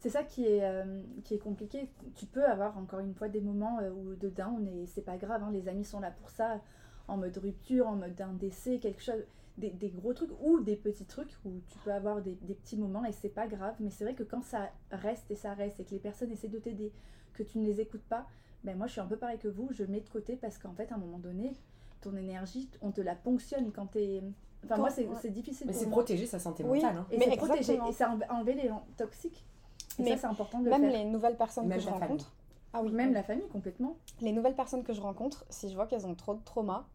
c'est ça qui est, euh, qui est compliqué. Tu peux avoir encore une fois des moments euh, où de down et c'est pas grave, hein, les amis sont là pour ça, en mode rupture, en mode un décès, quelque chose, des, des gros trucs ou des petits trucs où tu peux avoir des, des petits moments et c'est pas grave. Mais c'est vrai que quand ça reste et ça reste et que les personnes essaient de t'aider, que tu ne les écoutes pas, ben moi je suis un peu pareil que vous, je mets de côté parce qu'en fait à un moment donné, ton énergie, on te la ponctionne quand t'es. Enfin, Quand- moi c'est ouais. c'est difficile Mais c'est protéger sa santé Oui. mentale. hein. Et Mais c'est protéger, et c'est enle- enlever les toxiques. Et Mais ça, c'est important de le Même faire. les nouvelles personnes Même que je famille. rencontre. Ah oui, Même oui. la famille, complètement. Les nouvelles personnes que je rencontre, si je vois qu'elles ont trop de trauma,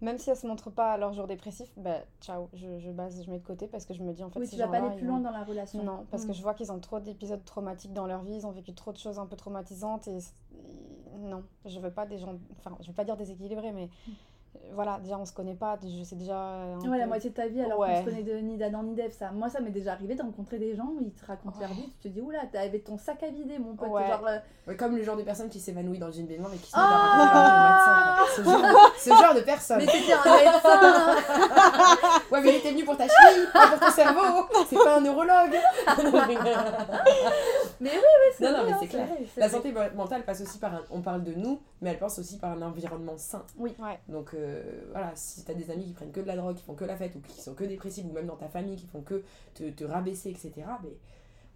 même si elles se montrent pas à leur jour dépressif, bah ciao, je, je base, je mets de côté parce que je me dis en fait oui, tu vas pas aller plus loin ont- dans la relation. Non, parce que Mm. je vois qu'ils ont trop d'épisodes traumatiques dans leur vie, ils ont vécu trop de choses un peu traumatisantes et non, je veux pas des gens, enfin je veux pas dire déséquilibrés, mais euh, voilà, déjà on se connaît pas, je sais déjà. un Ouais, la moitié de ta vie alors qu'on Ouais. se connaît de ni d'Adam ni d'Ève. Ça. Moi, ça m'est déjà arrivé de rencontrer des gens où ils te racontent leur vie. Tu te dis, oula, t'avais ton sac à vider, mon pote. Ouais. Genre, euh, Ouais, comme le genre de personne qui s'évanouit dans une baignoire et qui se Ah met à raconter leur vie au médecin. quoi. Ce genre, ce genre de personne. Mais c'était un médecin. Ouais, mais il était venu pour ta cheville, pas pour ton cerveau. C'est pas un neurologue. Mais oui, oui, c'est Non, non, mais hein, c'est clair. La santé mentale passe aussi par un... On parle de nous, mais elle passe aussi par un environnement sain. Ouais. Donc euh, voilà, si t'as des amis qui prennent que de la drogue, qui font que la fête, ou qui sont que dépressifs, ou même dans ta famille, qui font que te, te rabaisser, etc. Mais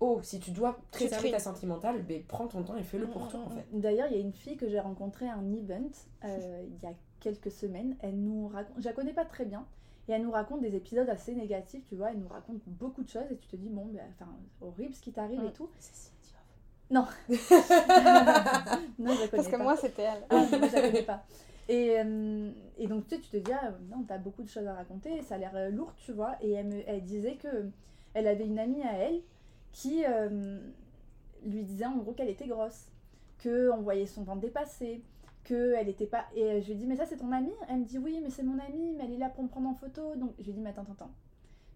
oh, si tu dois préserver ta santé mentale, ben, prends ton temps et fais-le pour toi en fait. D'ailleurs, il y a une fille que j'ai rencontrée à un event euh, il y a quelques semaines. Elle nous raconte, je la connais pas très bien, et elle nous raconte des épisodes assez négatifs, tu vois. Elle nous raconte beaucoup de choses et tu te dis bon, ben, enfin, horrible ce qui t'arrive et tout. Non. non, je la connais Parce que pas. moi c'était elle. Ah, moi, je la connais pas. Et, euh, et donc, tu sais, tu te dis, ah, non, t'as beaucoup de choses à raconter, ça a l'air euh, lourd, tu vois. Et elle, me, elle disait que elle avait une amie à elle qui euh, lui disait en gros qu'elle était grosse, qu'on voyait son ventre dépasser, qu'elle était pas. Et je lui dis, mais ça, c'est ton amie? Elle me dit, oui, mais c'est mon amie, mais elle est là pour me prendre en photo. Donc, je lui dis, mais attends, attends, attends.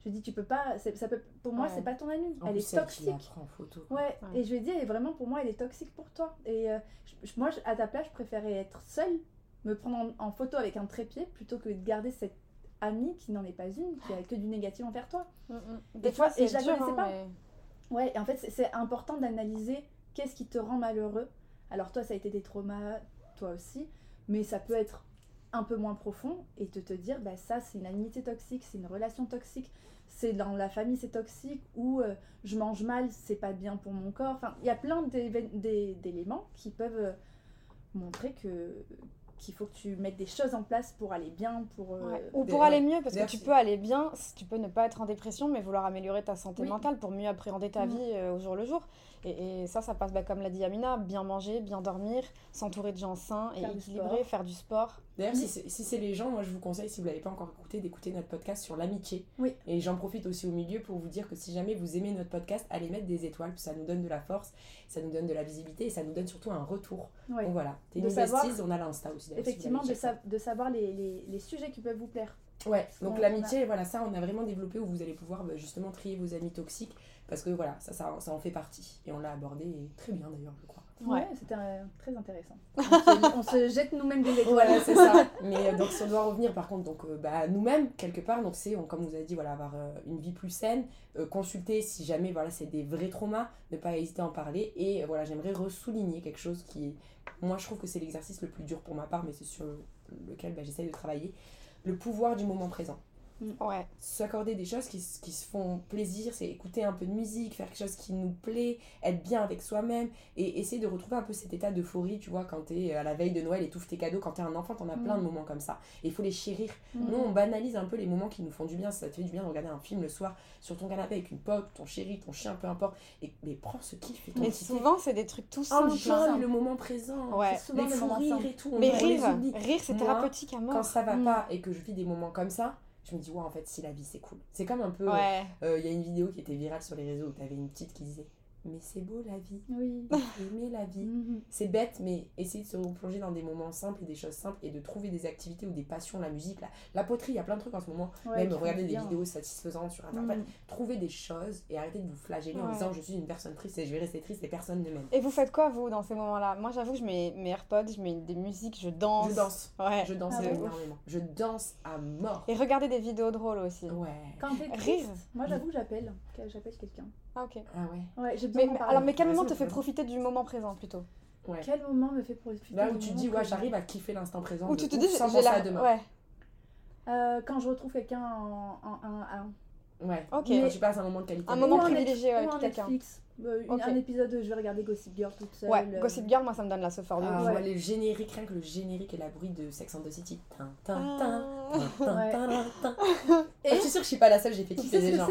Je lui dis, tu peux pas. Ça peut, pour moi, Ouais. c'est pas ton amie. En elle plus, est toxique. prend en photo. Ouais, Ouais. et je lui ai dit, elle est vraiment pour moi, elle est toxique pour toi. Et euh, je- moi, à ta place, je préférais être seule, me prendre en, en photo avec un trépied, plutôt que de garder cette amie qui n'en est pas une, qui a que du négatif envers toi. Mm, mm. Et Des fois vois, et je la dur, connaissais hein, pas. mais- Ouais, et en fait, c'est- c'est important d'analyser qu'est-ce qui te rend malheureux. Alors, toi, ça a été des traumas, toi aussi, mais ça peut être un peu moins profond et de te dire, bah, ça, c'est une amitié toxique, c'est une relation toxique, c'est dans la famille, c'est toxique, ou euh, je mange mal, c'est pas bien pour mon corps. Enfin, il y a plein d'éléments qui peuvent euh, montrer que qu'il faut que tu mettes des choses en place pour aller bien, pour... euh, Ouais. Ou pour aller mieux, parce que tu peux aller bien, si tu peux ne pas être en dépression, mais vouloir améliorer ta santé Oui. mentale pour mieux appréhender ta Mhm. vie euh, au jour le jour. Et, et ça, ça passe, bah, comme l'a dit Amina, bien manger, bien dormir, s'entourer de gens sains et Faire équilibrés, sport. faire du sport. D'ailleurs, si c'est si c'est les gens, moi je vous conseille, si vous l'avez pas encore écouté, d'écouter notre podcast sur l'amitié. Oui. Et j'en profite aussi au milieu pour vous dire que si jamais vous aimez notre podcast, allez mettre des étoiles, ça nous donne de la force, ça nous donne de la visibilité et ça nous donne surtout un retour. ouais. Donc voilà, t'es De une savoir- besties, on a l'Insta aussi. Effectivement, de, sa- savoir les, les- les sujets qui peuvent vous plaire. Ouais, donc on l'amitié, voilà, ça on a vraiment développé où vous allez pouvoir bah, justement trier vos amis toxiques parce que voilà, ça, ça, ça en fait partie. Et on l'a abordé et très bien d'ailleurs, je crois. Ouais. Ouais, c'était euh, très intéressant. On se, on se jette nous-mêmes des étoiles. Ouais, c'est ça. Mais euh, donc, si on doit revenir, par contre, donc, euh, bah, nous-mêmes, quelque part, donc c'est, comme vous avez dit, voilà, avoir euh, une vie plus saine, euh, consulter si jamais, voilà, c'est des vrais traumas, ne pas hésiter à en parler. Et euh, voilà, j'aimerais ressouligner quelque chose qui est, moi, je trouve que c'est l'exercice le plus dur pour ma part, mais c'est sur lequel bah, j'essaye de travailler. Le pouvoir du moment présent. Ouais. S'accorder des choses qui, qui se font plaisir, c'est écouter un peu de musique, faire quelque chose qui nous plaît, être bien avec soi-même et essayer de retrouver un peu cet état d'euphorie, tu vois, quand t'es à la veille de Noël et tout tes cadeaux, quand t'es un enfant, t'en as plein de Mm. moments comme ça. Et il faut les chérir. Mm. Nous, on banalise un peu les moments qui nous font du bien. Ça te fait du bien de regarder un film le soir sur ton canapé avec une pote, ton chéri, ton chien, peu importe. Et, mais prends ce kiff et ton Mais souvent, c'est des trucs tout simples. Enjoy le moment présent. Ouais. Souvent Les rires simples. et tout. on- Mais rire, rire, c'est thérapeutique à Quand mort. ça va Mm. pas et que je vis des moments comme ça, je me dis, ouais, en fait, si la vie c'est cool. C'est comme un peu. Ouais. euh, Il y a une vidéo qui était virale sur les réseaux où t'avais une petite qui disait Mais c'est beau la vie, Oui. aimer la vie. Mhm. C'est bête, mais essayer de se replonger dans des moments simples et des choses simples et de trouver des activités ou des passions, la musique, la, la poterie, il y a plein de trucs en ce moment. Ouais, Même regarder des vidéos satisfaisantes sur internet. Mhm. Trouver des choses et arrêter de vous flageller en disant je suis une personne triste et je vais rester triste et personne ne m'aime. Et vous faites quoi, vous, dans ces moments-là? Moi, j'avoue que je mets mes AirPods, je mets des musiques, je danse. Je danse. Ouais. Je danse Ah énormément. Je danse à mort. Et regardez des vidéos drôles aussi. Ouais. Quand t'es Rire. triste, moi j'avoue que j'appelle. J'appelle quelqu'un. Ah, ok. Ah ouais. Ouais, j'ai Mais, alors, mais quel moment te fait profiter du moment présent plutôt? Ouais. Quel moment me fait profiter Là où du tu moment dis, ouais, j'arrive à kiffer l'instant présent. Ou de tu te ouf, dis, sans j'ai penser la. à demain. Ouais, Euh, Quand je retrouve quelqu'un en, en, en- en- Ouais. ok. Quand tu passes un moment de qualité. Un moment ou en quelqu'un. privilégié avec en quelqu'un. Netflix. Euh, une-. Un épisode, je vais regarder Gossip Girl toute seule. Ouais, euh, Gossip Girl, moi, ça me donne la sephore de Ah. Ouais. le générique, rien que le générique et la bruit de Sex and the City. Tin, tin, tin, Ah. tin. Et- je suis sûre que je suis pas la seule, j'ai fait kiffer des gens.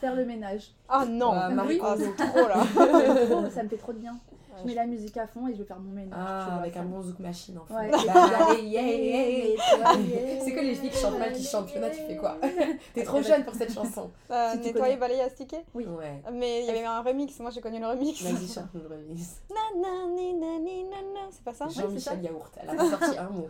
Faire le ménage. Ah non Ah, Marie Kondo. c'est trop là trop, ça me fait trop de bien. Je mets la musique à fond et je vais faire mon ménage. Ah, avec un bon zouk machine en fond. Ouais. Bah, allez, yeah, yeah, yeah. Nettoyer, C'est que les filles qui chantent mal qui chantent, Fiona, tu fais quoi T'es trop jeune pour cette chanson. Euh, Si tu nettoyer, balayer, astiquer Oui. Ouais. Mais il y avait un remix, moi j'ai connu le remix. Vas-y, chante-nous le remix. C'est pas ça? Jean-Michel. Yaourt. Elle a sorti un mot.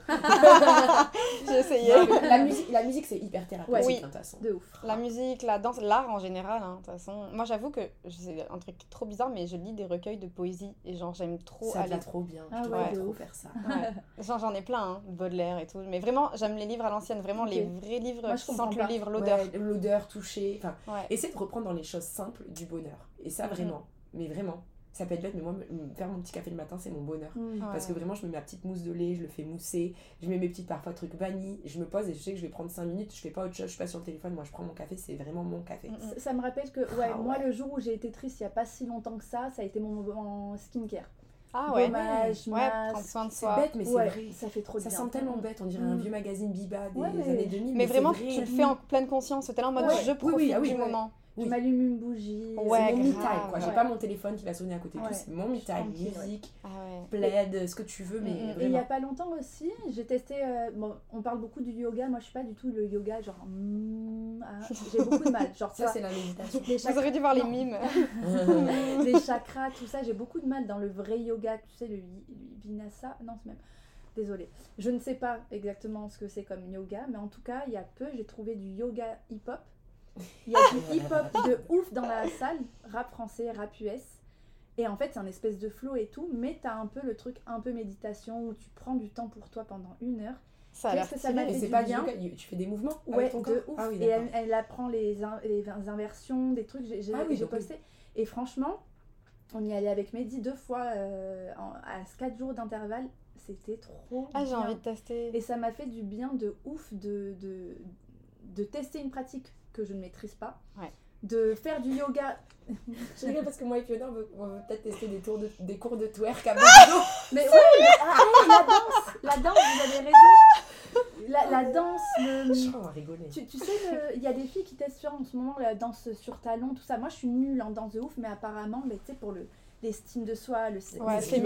J'ai essayé. La musique, la musique c'est hyper thérapeutique, Oui. hein, de toute façon. De ouf. La musique, la danse, l'art en général, hein, de toute façon. Moi j'avoue que c'est un truc trop bizarre, mais je lis des recueils de poésie et genre j'aime trop Ça aller. va trop bien. Ah je ouais, trop ouf. faire ça. Ouais. Genre j'en ai plein, hein, Baudelaire et tout. Mais vraiment, j'aime les livres à l'ancienne, vraiment les vrais livres Moi, je qui sentent le livre, l'odeur. Ouais, l'odeur, toucher. Enfin, Ouais. essaie de reprendre dans les choses simples du bonheur. Et ça, Mhm. vraiment. Mais vraiment. Ça peut être bête, mais moi, me- faire mon petit café le matin, c'est mon bonheur. Mm. Ouais. Parce que vraiment, je mets ma petite mousse de lait, je le fais mousser, je mets mes petites parfois trucs vanille, je me pose et je sais que je vais prendre 5 minutes, je fais pas autre chose, je suis pas sur le téléphone, moi je prends mon café, c'est vraiment mon café. Mm. Ça- Ça me rappelle que ouais, Ah moi ouais. le jour où j'ai été triste il y a pas si longtemps que ça, ça a été mon moment skincare. Ah ouais. Gommage, Ouais, prendre soin de C'est soi. bête, mais c'est vrai. ça fait trop Ça bien. semble tellement bête, on dirait un Mm. vieux magazine Biba des Ouais, mais- années 2000. Mais c'est vraiment, vrai. tu le fais en pleine conscience. T'es là en mode Ouais. je Oui, oui, profite ah oui, du ouais. Moment. Je Oui. m'allume une bougie. Ouais, c'est mon me time, quoi. J'ai ouais. pas mon téléphone qui va sonner à côté, et tout. C'est mon me time, musique, Ah ouais. plaid, ce que tu veux, mais Mm, mm. Et il y a pas longtemps aussi, j'ai testé. euh, bon, on parle beaucoup du yoga. Moi, je suis pas du tout le yoga, genre. mm, ah, j'ai beaucoup de mal. Genre, Ça, c'est la méditation. les Vous chakras, aurez dû voir les mimes. les chakras, tout ça, j'ai beaucoup de mal dans le vrai yoga. Tu sais, le, le vinyasa. Non, c'est même. Désolée. Je ne sais pas exactement ce que c'est comme yoga, mais en tout cas, il y a peu, j'ai trouvé du yoga hip-hop. Il y a du hip-hop de ouf dans la salle, rap français, rap US. Et en fait, c'est un espèce de flow et tout, mais t'as un peu le truc un peu méditation où tu prends du temps pour toi pendant une heure. Ça a que ça m'a Et fait c'est du pas bien. tu fais des mouvements Ouais, avec ton de corps? ouf. Ah oui, et elle, elle apprend les, in- les inversions, des trucs. J'ai j'ai- Ah oui, donc oui. posté. Et franchement, on y allait avec Mehdi deux fois euh, en- à 4 jours d'intervalle. C'était trop. Ah, j'ai envie de tester. Et ça m'a fait du bien de ouf de, de, de tester une pratique que je ne maîtrise pas. Ouais. De faire du yoga. Je rigole parce que moi et Fiona, on veut, on veut peut-être tester des, tours de, des cours de twerk à Bordeaux. Mais ouais, mais, ah, la danse La danse, vous avez raison La, la danse, le, Je crois rigoler. Tu, tu sais, il y a des filles qui testent sur, en ce moment la danse sur talon, tout ça. Moi, je suis nulle en danse de ouf, mais apparemment, mais, tu sais, pour le, l'estime de soi, le Ouais, c'est-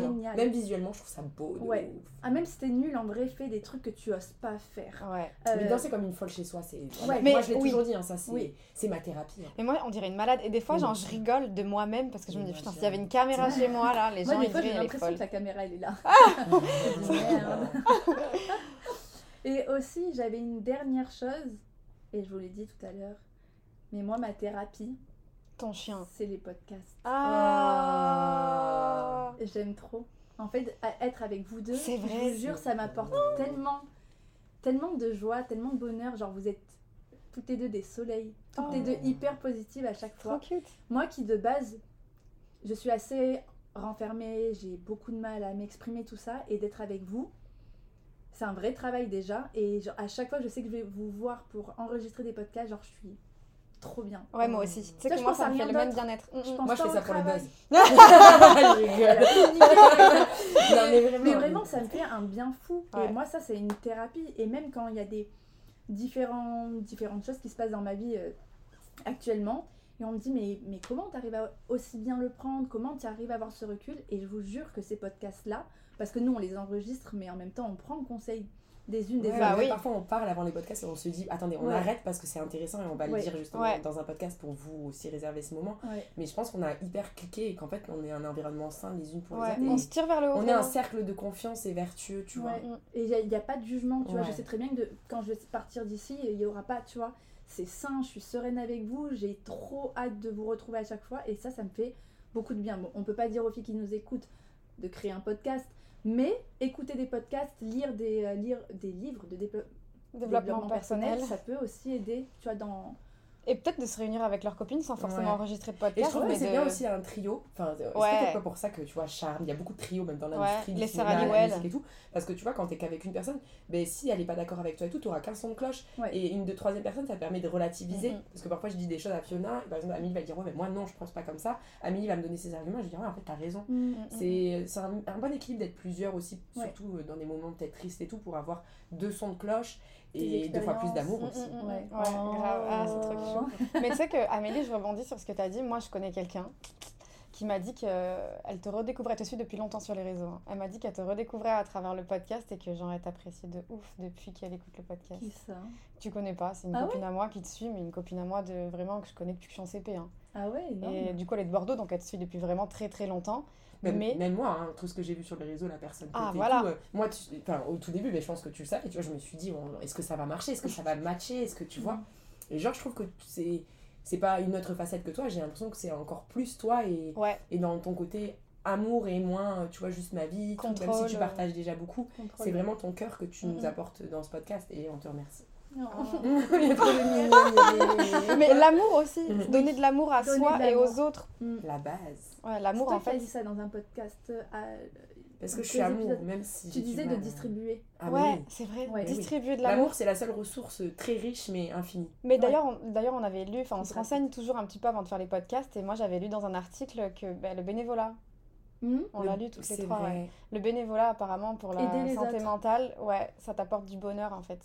génial. Même visuellement, je trouve ça beau. De Ouais. ouf. Ah, même si t'es nulle, en vrai, fais des trucs que tu oses pas faire. Ouais. Mais Euh, danser comme une folle chez soi, c'est. Ouais, moi, mais je l'ai oui. toujours dit, hein, ça, c'est Oui. c'est ma thérapie. hein. Et moi, on dirait une malade. Et des fois, Oui, genre, moi je rigole de moi-même parce que je me dis, putain, moi s'il y avait une caméra chez moi, là, les Moi, gens, des ils fois, diraient, j'ai l'impression que la caméra, elle est là. Merde. Et aussi, j'avais une dernière chose, et je vous l'ai dit tout à l'heure, mais moi, ma thérapie, Ton chien. c'est les podcasts. Ah fois. J'aime trop. En fait, être avec vous deux, C'est je vrai. vous jure, ça m'apporte tellement, tellement de joie, tellement de bonheur. Genre, vous êtes toutes les deux des soleils, toutes les Oh. deux hyper positives à chaque Trop fois. cute. Moi qui de base, je suis assez renfermée, j'ai beaucoup de mal à m'exprimer, tout ça, et d'être avec vous, c'est un vrai travail déjà. Et genre, à chaque fois, je sais que je vais vous voir pour enregistrer des podcasts, genre, je suis trop bien. Ouais, moi aussi. Tu sais que je moi, ça me fait le même bien-être. Mm, Je mm. pense Moi, je fais ça pour le buzz. Je rigole. non, mais vraiment. Mais vraiment, ça me fait un bien fou. Ouais. Et moi, ça, c'est une thérapie. Et même quand il y a des différents, différentes choses qui se passent dans ma vie euh, actuellement, et on me dit, mais, mais comment tu arrives à aussi bien le prendre? Comment tu arrives à avoir ce recul? Et je vous jure que ces podcasts-là, parce que nous, on les enregistre, mais en même temps, on prend conseil des unes des Ouais, autres. Bah oui. Parfois, on parle avant les podcasts et on se dit attendez, on Ouais. arrête parce que c'est intéressant et on va le Ouais. dire justement Ouais. dans un podcast pour vous aussi réserver ce moment. Ouais. Mais je pense qu'on a hyper cliqué et qu'en fait, on est un environnement sain les unes pour Ouais, les on autres. se tire vers le haut. On est un cercle de confiance et vertueux, tu vois. Ouais. Et il n'y a, pas de jugement, tu vois. Je sais très bien que de- quand je vais partir d'ici, il n'y aura pas, tu vois. C'est sain, je suis sereine avec vous, j'ai trop hâte de vous retrouver à chaque fois. Et ça, ça me fait beaucoup de bien. Bon, on peut pas dire aux filles qui nous écoutent de créer un podcast, mais écouter des podcasts, lire des, euh, lire des livres de Développement personnel. ça peut aussi aider, tu vois, dans... Et peut-être de se réunir avec leurs copines sans forcément Ouais. enregistrer de Et podcast. je trouve que c'est de- bien aussi un trio. Enfin, c'est Ouais. peut-être pas pour ça que tu vois, Charme, il y a beaucoup de trios même dans Ouais, l'industrie. du les cinéma, la musique et tout. Parce que tu vois, quand t'es qu'avec une personne, ben, si elle est pas d'accord avec toi et tout, t'auras qu'un son de cloche. Ouais. Et une de troisième personne, ça permet de relativiser. Mhm. Parce que parfois, je dis des choses à Fiona, et par exemple, Amélie va dire, ouais, mais moi non, je pense pas comme ça. Amélie va me donner ses arguments, je dis, ouais, en fait, t'as raison. Mm. C'est c'est un, un bon équilibre d'être plusieurs aussi, Ouais. surtout euh, dans des moments peut-être tristes et tout, pour avoir deux sons de cloche et deux fois plus d'amour Mm, aussi. mm, mm. Ouais. Ouais, grave. Ah, c'est trop Oh. cute. Mais tu sais que Amélie, je rebondis sur ce que tu as dit. Moi, je connais quelqu'un qui m'a dit qu'elle te redécouvrait. Elle te suit depuis longtemps sur les réseaux. hein. Elle m'a dit qu'elle te redécouvrait à travers le podcast et que genre elle t'appréciait de ouf depuis qu'elle écoute le podcast. Qui ça? Tu connais pas, c'est une Ah copine à moi qui te suit, mais une copine à moi de vraiment que je connais depuis que je suis en CP. hein. Ah ouais, non. Et du coup, elle est de Bordeaux, donc elle te suit depuis vraiment très très longtemps. Même, Mais- même moi, hein, tout ce que j'ai vu sur les réseaux, la personne Ah, voilà. tout, euh, moi, tu- au tout début, mais je pense que tu le savais, tu vois, je me suis dit, on- est-ce que ça va marcher Est-ce que ça va matcher Est-ce que tu vois Mhm. Et genre, je trouve que c'est c'est pas une autre facette que toi, j'ai l'impression que c'est encore plus toi et, Ouais, et dans ton côté amour et moins, tu vois, juste ma vie, tout, même si tu euh. partages déjà beaucoup, Contrôle. c'est vraiment ton cœur que tu nous Mhm. apportes dans ce podcast et on te remercie. Oh. Il a trop de mais l'amour aussi, donner de l'amour à Donner soi et aux autres. Mm. La base. Ouais, l'amour en as fait. dit ça dans un podcast. euh, à- Parce que je suis amour, épisodes même si Tu disais de distribuer. Ah, ouais, oui. c'est vrai. Ouais. Distribuer de l'amour. L'amour, c'est la seule ressource très riche mais infinie. Mais d'ailleurs, on, d'ailleurs, on avait lu, enfin, on se renseigne toujours un petit peu avant de faire les podcasts. Et moi, j'avais lu dans un article que ben, le bénévolat, Hmm on Le- l'a lu toutes les c'est trois, ouais. Le bénévolat, apparemment, pour la santé autres. mentale, ouais, ça t'apporte du bonheur en fait.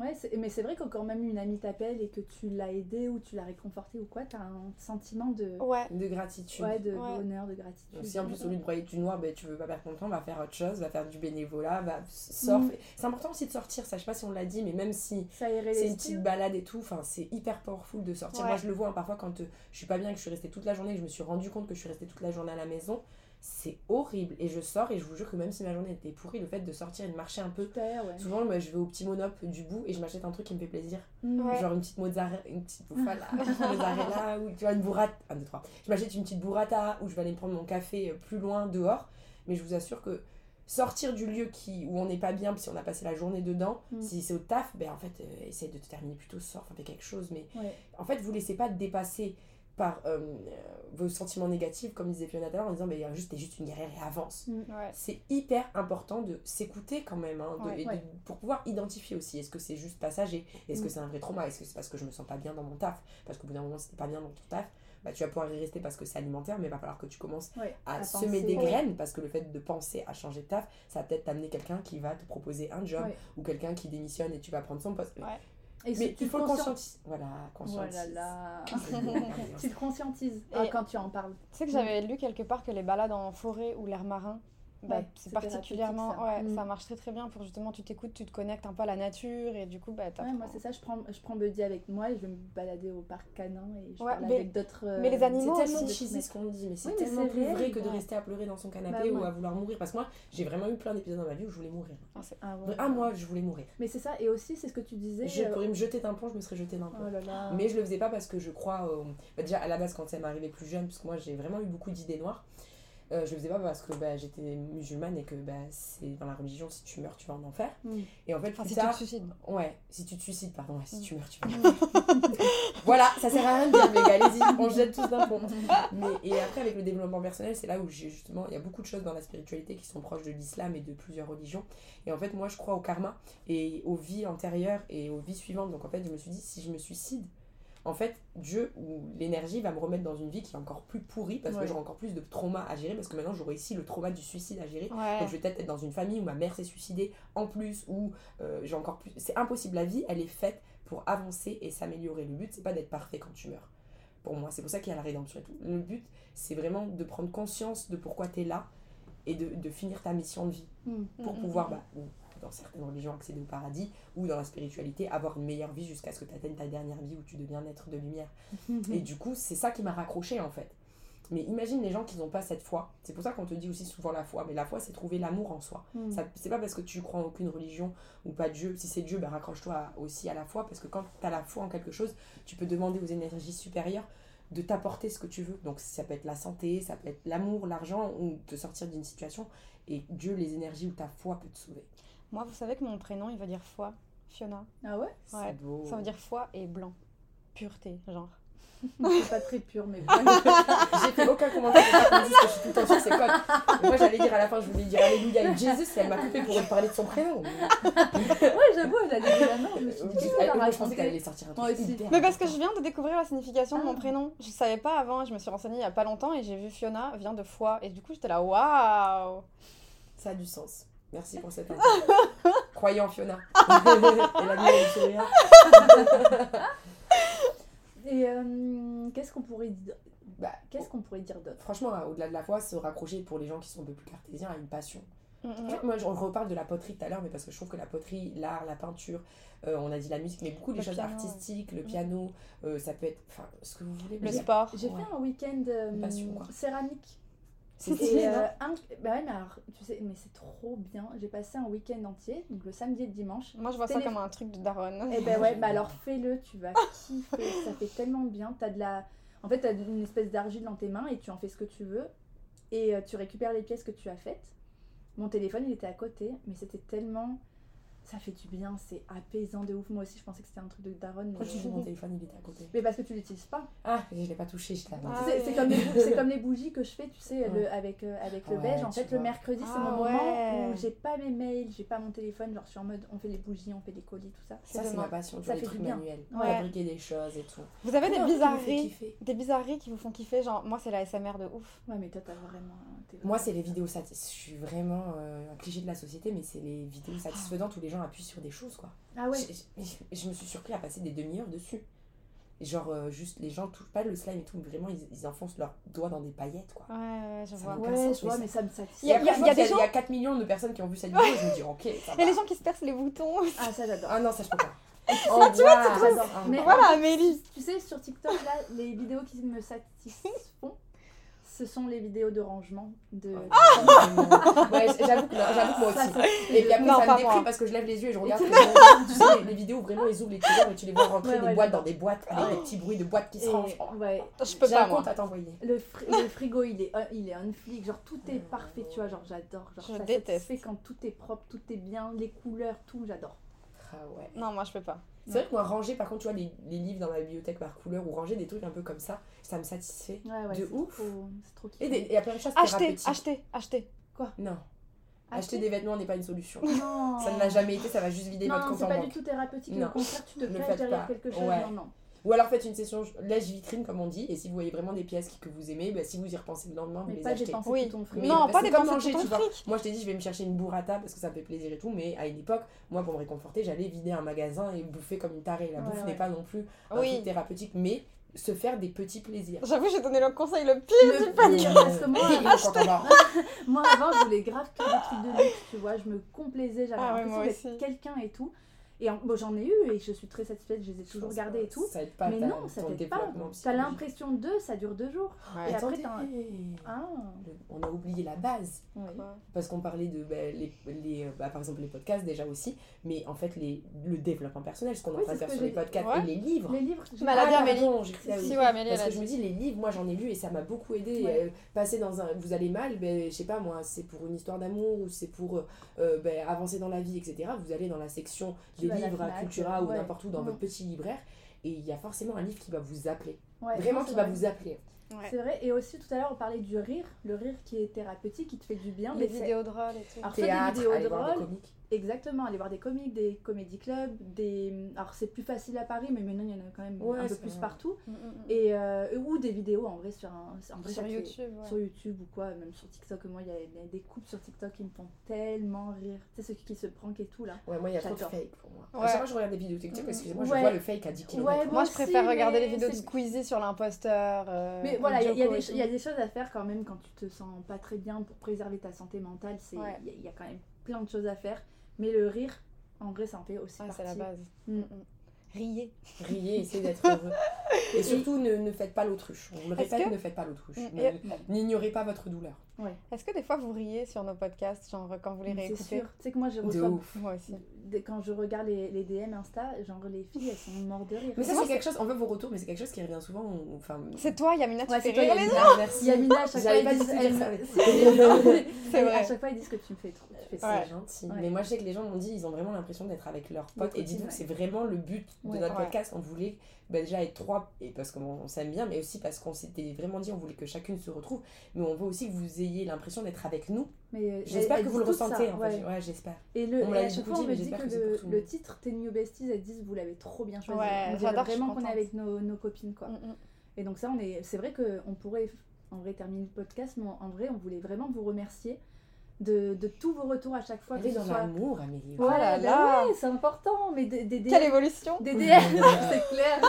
Ouais, mais c'est vrai que quand même une amie t'appelle et que tu l'as aidé ou tu l'as réconforté ou quoi, t'as un sentiment de, Ouais, De gratitude. ouais, de Ouais. bonheur, de gratitude. Donc, si en plus au lieu de broyer du noir, ben, tu veux pas perdre ton temps, va faire autre chose, va faire du bénévolat, va sort. Mm. C'est important aussi de sortir, ça je sais pas si on l'a dit, mais même si c'est une petite balade et tout, enfin c'est hyper powerful de sortir. Ouais. Moi je le vois hein, parfois quand euh, je suis pas bien, que je suis restée toute la journée, que je me suis rendu compte que je suis restée toute la journée à la maison, c'est horrible. Et je sors et je vous jure que même si ma journée était pourrie, le fait de sortir et de marcher un peu. Super, ouais. Souvent, moi, je vais au petit monop du bout et je m'achète un truc qui me fait plaisir. Ouais. Genre une petite mozzarella, une petite bouffala, une mozzarella, ou tu vois, une burrata. Un, deux, trois. Je m'achète une petite burrata ou je vais aller me prendre mon café euh, plus loin dehors. Mais je vous assure que sortir du lieu qui, où on n'est pas bien, si on a passé la journée dedans, Mm. si c'est au taf, ben en fait, euh, essaye de te terminer plutôt enfin, fais quelque chose. Mais Ouais. en fait, vous laissez pas dépasser par euh, euh, vos sentiments négatifs, comme disait Fiona tout à l'heure, en disant, mais juste, t'es juste une guerrière et avance. ouais. C'est hyper important de s'écouter quand même, hein, de- Ouais. et de- Ouais. pour pouvoir identifier aussi. Est-ce que c'est juste passager? Est-ce que Mm. c'est un vrai trauma? Est-ce que c'est parce que je me sens pas bien dans mon taf? Parce qu'au bout d'un moment, t'es pas bien dans ton taf, bah, tu vas pouvoir y rester parce que c'est alimentaire, mais il va falloir que tu commences Ouais. à, À semer penser. des Ouais. graines parce que le fait de penser à changer de taf, ça va peut-être t'amener quelqu'un qui va te proposer un job Ouais. ou quelqu'un qui démissionne et tu vas prendre son poste. Et Mais tu il faut le conscient- conscientiser. Voilà, tu te conscientises Et- ah, quand tu en parles. Tu sais que j'avais lu quelque part que les balades en forêt ou l'air marin, bah, Ouais, c'est particulièrement. ça. Ouais, Mm. ça marche très très bien pour justement, tu t'écoutes, tu te connectes un peu à la nature et du coup, bah, Ouais, moi c'est ça, je prends, je prends Buddy avec moi et je vais me balader au parc canin et je Ouais, parle mais- avec d'autres. euh, mais les animaux C'est tellement aussi. cheesy ce qu'on dit, mais c'est Oui, tellement plus vrai que de rester à pleurer dans son canapé Bah ou à vouloir mourir. Parce que moi, j'ai vraiment eu plein d'épisodes dans ma vie où je voulais mourir. Ah, ouais. Ah, moi, je voulais mourir. Mais c'est ça, et aussi c'est ce que tu disais. Je euh, pourrais me jeter d'un pont, je me serais jeté d'un pont. Oh là là. Mais je le faisais pas parce que je crois. bah, déjà, à la base, quand ça m'est arrivé plus jeune, parce que moi, j'ai vraiment eu beaucoup d'idées noires. Euh, je le faisais pas parce que bah, j'étais musulmane et que bah, c'est dans la religion, si tu meurs, tu vas en enfer. Mm. Et en fait, Enfin, plus si tu te suicides. ouais, si tu te suicides, pardon, ouais, si Mm. tu meurs, tu vas en enfer. voilà, ça sert à rien de dire, les gars, allez-y, on jette tous d'un pont. Mais, et après, avec le développement personnel, c'est là où justement, il y a beaucoup de choses dans la spiritualité qui sont proches de l'islam et de plusieurs religions. Et en fait, moi, je crois au karma et aux vies antérieures et aux vies suivantes. Donc en fait, je me suis dit, si je me suicide, en fait, Dieu ou l'énergie va me remettre dans une vie qui est encore plus pourrie parce que j'aurai encore plus de trauma à gérer parce que maintenant j'aurai ici le trauma du suicide à gérer. Ouais. Donc je vais peut-être être dans une famille où ma mère s'est suicidée en plus, où euh, j'ai encore plus. C'est impossible. La vie, elle est faite pour avancer et s'améliorer. Le but, c'est pas d'être parfait quand tu meurs. Pour moi, c'est pour ça qu'il y a la rédemption et tout. Le but, c'est vraiment de prendre conscience de pourquoi tu es là et de, de finir ta mission de vie Mm. pour Mm, pouvoir, mm, bah, ou dans certaines religions, accéder au paradis ou dans la spiritualité, avoir une meilleure vie jusqu'à ce que tu atteignes ta dernière vie où tu deviens être de lumière. Et du coup, c'est ça qui m'a raccroché en fait. Mais imagine les gens qui n'ont pas cette foi. C'est pour ça qu'on te dit aussi souvent la foi. Mais la foi, c'est trouver l'amour en soi. Mm. Ça- C'est pas parce que tu crois en aucune religion ou pas Dieu. Si c'est Dieu, bah, raccroche-toi aussi à la foi. Parce que quand tu as la foi en quelque chose, tu peux demander aux énergies supérieures de t'apporter ce que tu veux. Donc ça peut être la santé, ça peut être l'amour, l'argent ou te sortir d'une situation. Et Dieu, les énergies ou ta foi peut te sauver. Moi, vous savez que mon prénom, il veut dire foi. Fiona. Ah ouais? Ouais. C'est beau. Ça veut dire foi et blanc. Pureté, genre. C'est pas très pur, mais. J'ai fait aucun commentaire dise que je suis tout le temps sur ses codes. Moi j'allais dire à la fin, je voulais dire Alléluia et Jésus et elle m'a coupé pour parler de son prénom. ouais, j'avoue, elle a dit la non, je me suis dit, qu'est-ce qu'elle a Elle- moi, je pensais qu'elle allait sortir un truc aussi. Mais parce que je viens de découvrir la signification de mon Ah. prénom. Je savais pas avant, je me suis renseignée il y a pas longtemps et j'ai vu Fiona vient de foi. Et du coup, j'étais là, waouh Ça a du sens. Merci pour cette info. Croyez en Fiona. et la vie, elle est sourire. Et euh, qu'est-ce qu'on pourrait dire Bah, Qu'est-ce qu'on pourrait dire d'autre? Franchement, euh, au-delà de la foi, se raccrocher pour les gens qui sont un peu plus cartésiens à une passion. Mm. Moi, je reparle de la poterie tout à l'heure, mais parce que je trouve que la poterie, l'art, la peinture, euh, on a dit la musique, mais beaucoup de choses piano, artistiques, le Mm. piano, euh, ça peut être, enfin, ce que vous voulez. Le sport. J'ai Ouais. fait un week-end euh, céramique. C'est stylé, euh, un- bah ouais, mais alors, tu sais, mais c'est trop bien. J'ai passé un week-end entier, donc le samedi et le dimanche. Moi, je vois ça comme un truc de daronne. Et ben ouais, bah bien. alors fais-le, tu vas kiffer, ça fait tellement bien. T'as de la... En fait, t'as une espèce d'argile dans tes mains et tu en fais ce que tu veux. Et euh, tu récupères les pièces que tu as faites. Mon téléphone, il était à côté, mais c'était tellement... Ça fait du bien, c'est apaisant de ouf. Moi aussi, je pensais que c'était un truc de daronne. Pourquoi Mais, tu mon téléphone, il était à côté mais parce que tu l'utilises pas. Ah, je l'ai pas touché, je. Ah, C'est- comme, les comme bougies que je fais, tu sais, le- avec, euh, avec le Ouais, beige. En fait, vois. le mercredi, c'est Ah, mon ouais. moment où j'ai pas mes mails, j'ai pas mon téléphone. Genre, je suis en mode, on fait les bougies, on fait des colis, tout ça. Ça, c'est ma passion, Ça vois, les fait trucs du bien. manuels. Ouais. Fabriquer des choses et tout. Vous avez des me fait bizarreries Des bizarreries qui vous font kiffer Genre, moi, c'est la SMR de ouf. Ouais, mais toi, t'as vraiment. Moi, c'est les vidéos satisfaisantes. Je suis vraiment euh, un cliché de la société, mais c'est les vidéos satisfaisantes où les gens appuient sur des choses, quoi. Ah ouais. Je, je- je me suis surpris à passer des demi-heures dessus. Et Genre, euh, juste, les gens touchent pas le slime et tout, mais vraiment, ils, ils enfoncent leurs doigts dans des paillettes, quoi. Ouais, ouais, je Ça vois. Ouais, sens, je mais vois, ça- mais ça me Il satisfait. y a- il y a qu'il des il y a gens- 4 millions de personnes qui ont vu cette vidéo, je me dis, ok, ça Et les gens qui se percent les boutons. Ah, ça, j'adore. Ah non, ça, je peux pas. Ça, tu vois, c'est trop- Mais- Voilà, Amélie Tu sais, sur TikTok, là, les vidéos qui me satisfont, ce sont les vidéos de rangement. De... ouais, j'avoue que, j'avoue que moi Ça, aussi. ça, Et puis après, Non, ça me déprime moi. parce que je lève les yeux et je regarde. tu sais, les, vidéos où vraiment ils ouvrent les tiroirs et tu les vois rentrer Ouais, des boîtes dans des boîtes avec des petits bruits de boîtes qui se rangent. ouais, Je peux pas, un moi. compte à t'envoyer. le, fri- le frigo, il est, il est on flic, genre tout est parfait, tu vois, genre j'adore. Genre, Je ça déteste. quand tout est propre, tout est bien, les couleurs, tout, j'adore. Ah ouais. Non, moi, je peux pas. C'est vrai que moi, ranger, par contre, tu vois, les, les livres dans ma bibliothèque par couleur ou ranger des trucs un peu comme ça, ça me satisfait. Ouais, ouais, De c'est ouf. trop- C'est trop Et, il y a plein de choses Acheter, acheter, acheter. Non. Acheter? Des vêtements n'est pas une solution. Non. Ça ne l'a jamais été, ça va juste vider votre Non, compte c'est en pas du tout thérapeutique. Non. Au contraire, tu te caches derrière quelque chose. Ouais. Non, non. Ou alors faites une session lèche-vitrine, comme on dit, et si vous voyez vraiment des pièces que vous aimez, bah, si vous y repensez le lendemain, vous Mais les pas achetez. Oui. tout ton fric. Mais non, pas dépenser tout ton fric. Moi, je t'ai dit, je vais me chercher une burrata parce que ça me fait plaisir et tout, mais à une époque, moi, pour me réconforter, j'allais vider un magasin et bouffer comme une tarée. La Ouais, bouffe ouais. n'est pas non plus un Oui. truc thérapeutique, mais se faire des petits plaisirs. J'avoue, j'ai donné le conseil le pire. Du que moi, avant, je voulais grave que des trucs de luxe, tu vois. Je me complaisais, j'avais Ah ouais, l'impression d'être quelqu'un et tout. Et j'en ai eu et je suis très satisfaite, je les ai Je toujours gardés et tout. Ça aide pas mais ta- non, ça t'aide pas. T'as l'impression d'eux, ça dure deux jours. Ouais. Et après, Attendez, Ah, on a oublié la base. oui. Parce qu'on parlait de, bah, les, les, euh, bah, par exemple, les podcasts déjà aussi, mais en fait, les, le développement personnel, ce qu'on est Oui, en train de faire sur les podcasts Ouais. et les livres. Les livres, elle a Ah, Amélie. pardon. Si, ouais, Amélie, Parce que je me dis, les livres, moi j'en ai lu et ça m'a beaucoup aidé. Euh, passer dans un. Vous allez mal, ben, je sais pas moi, c'est pour une histoire d'amour ou c'est pour euh, ben, avancer dans la vie, etc. Vous allez dans la section Tu des à livres Cultura ou ouais. n'importe où dans votre petit libraire et il y a forcément un livre qui va vous appeler. Ouais, Vraiment qui va vrai. vous appeler. Ouais. C'est vrai, et aussi tout à l'heure on parlait du rire, le rire qui est thérapeutique, qui te fait du bien. Les mais c'est- vidéos drôles et tout. Alors, soit des Théâtre, vidéos voir des drôles, comiques. Exactement, aller voir des comiques, des comédie clubs, des... Alors c'est plus facile à Paris, mais maintenant il y en a quand même Ouais, un peu plus vrai. partout. Mm, mm, mm. Et, euh, ou des vidéos en vrai sur, un... en vrai, Sur ça YouTube, ouais. Sur YouTube ou quoi, même sur TikTok. Moi il y a des- couples sur TikTok qui me font tellement rire. Tu sais ceux qui se prank et tout là. Ouais, moi il y a trop de fake pour moi. Ouais. Fois je regarde des vidéos TikTok, excusez-moi, je vois le fake à 10 km. Ouais, Moi, Moi je préfère aussi, regarder les vidéos de Squeezie sur l'imposteur. euh, Mais voilà, il y, y a des et ch- il y a tout. des choses à faire quand même quand tu te sens pas très bien pour préserver ta santé mentale. c'est- Il Ouais. y, a- il y a quand même plein de choses à faire. Mais le rire, en vrai, ça en fait aussi Ouais, partie. c'est la base. Mm. Mm, mm. Riez. Riez, essayez d'être heureux. Et surtout, ne, ne faites pas l'autruche. On le répète, que- ne faites pas l'autruche. N'ignorez pas votre douleur. Est-ce que des fois vous riez sur nos podcasts, genre quand vous les Mais C'est réécoutez? sûr. Tu sais que moi, je De reçois. ouf. Moi aussi. Quand je regarde les, les DM Insta, genre les filles, elles sont mortes de rire. Mais ça, c'est quelque chose, on veut vos retours, mais c'est quelque chose qui revient souvent. on- Enfin, C'est toi, Yamina, tu Ouais, fais c'est toi, rire. Yamina. Ah, merci. Yamina, à chaque fois, J'avais ils pas du disent. elle C'est vrai. À chaque fois, ils disent que tu me fais trop. Tu fais ça. Ouais. C'est gentil. Ouais. Mais moi, je sais que les gens m'ont dit, ils ont vraiment l'impression d'être avec leurs potes. Et dites-vous que c'est vraiment le but de Ouais. notre Ouais. podcast. On voulait bah, déjà être trois, et parce qu'on on s'aime bien, mais aussi parce qu'on s'était vraiment dit, on voulait que chacune se retrouve. Mais on veut aussi que vous ayez l'impression d'être avec nous. Mais euh, J'espère que vous le ressentez. ça, en ouais. fait. Ouais, j'espère. Et, le, On me et à chaque fois, on dit, me mais dit que, le, titre T'es New Besties, elles disent vous l'avez trop bien choisi. Ouais, on vraiment qu'on est avec nos, nos copines. quoi. Mm, mm. Et donc, ça, on est, c'est vrai qu'on pourrait en vrai terminer le podcast, mais en vrai, on voulait vraiment vous remercier de, de tous vos retours à chaque fois. Elle que est dans soit... Amélie. Ouais, Oh là bah là. ouais, c'est important. Mais des, des, Quelle évolution des DM, c'est clair.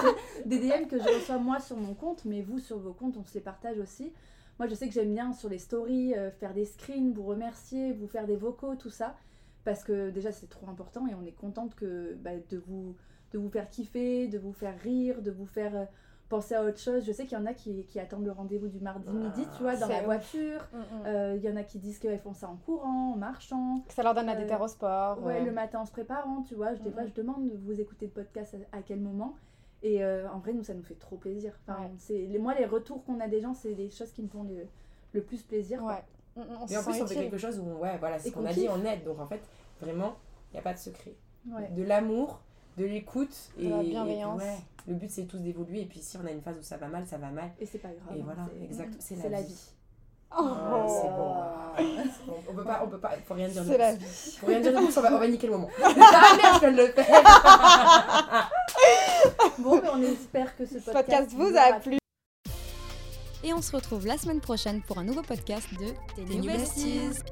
Des DM que je reçois moi sur mon compte, mais vous sur vos comptes, on se les partage aussi. Moi, je sais que j'aime bien sur les stories euh, faire des screens, vous remercier, vous faire des vocaux, tout ça. Parce que déjà, c'est trop important et on est contente que, bah, de, vous, de vous faire kiffer, de vous faire rire, de vous faire euh, penser à autre chose. Je sais qu'il y en a qui, qui attendent le rendez-vous du mardi midi, tu vois, dans la voiture. Mm, mm. Euh, Il y en a qui disent qu'elles font ça en courant, en marchant. Que ça leur donne la déterre au sport. Ouais, le matin en se préparant, tu vois. je- Des Mhm. fois, je demande de vous écouter le podcast à, à quel moment? Et euh, en vrai, nous, ça nous fait trop plaisir. Enfin, Ouais. c'est les, moi, les retours qu'on a des gens, c'est des choses qui me font le, le plus plaisir. quoi. Ouais. Mm, mm, On en plus, on fait quelque chose où, ouais, voilà, c'est ce qu'on qu'on a dit, on aide. Donc en fait, vraiment, il n'y a pas de secret. Ouais. De l'amour, de l'écoute De et la et- bienveillance. ouais, le but, c'est tous d'évoluer. Et puis si on a une phase où ça va mal, ça va mal. Et c'est pas grave. Et hein, voilà, c'est- exact, c'est C'est la la vie. vie. Oh. C'est bon. On peut pas, on peut pas, faut rien dire de C'est la vie. Faut rien dire de plus, on va, on va niquer le moment. ah merde, je le faire. Bon, mais on espère que ce Ce podcast, podcast vous a plu. Et on se retrouve la semaine prochaine pour un nouveau podcast de Tes New New Besties. Besties.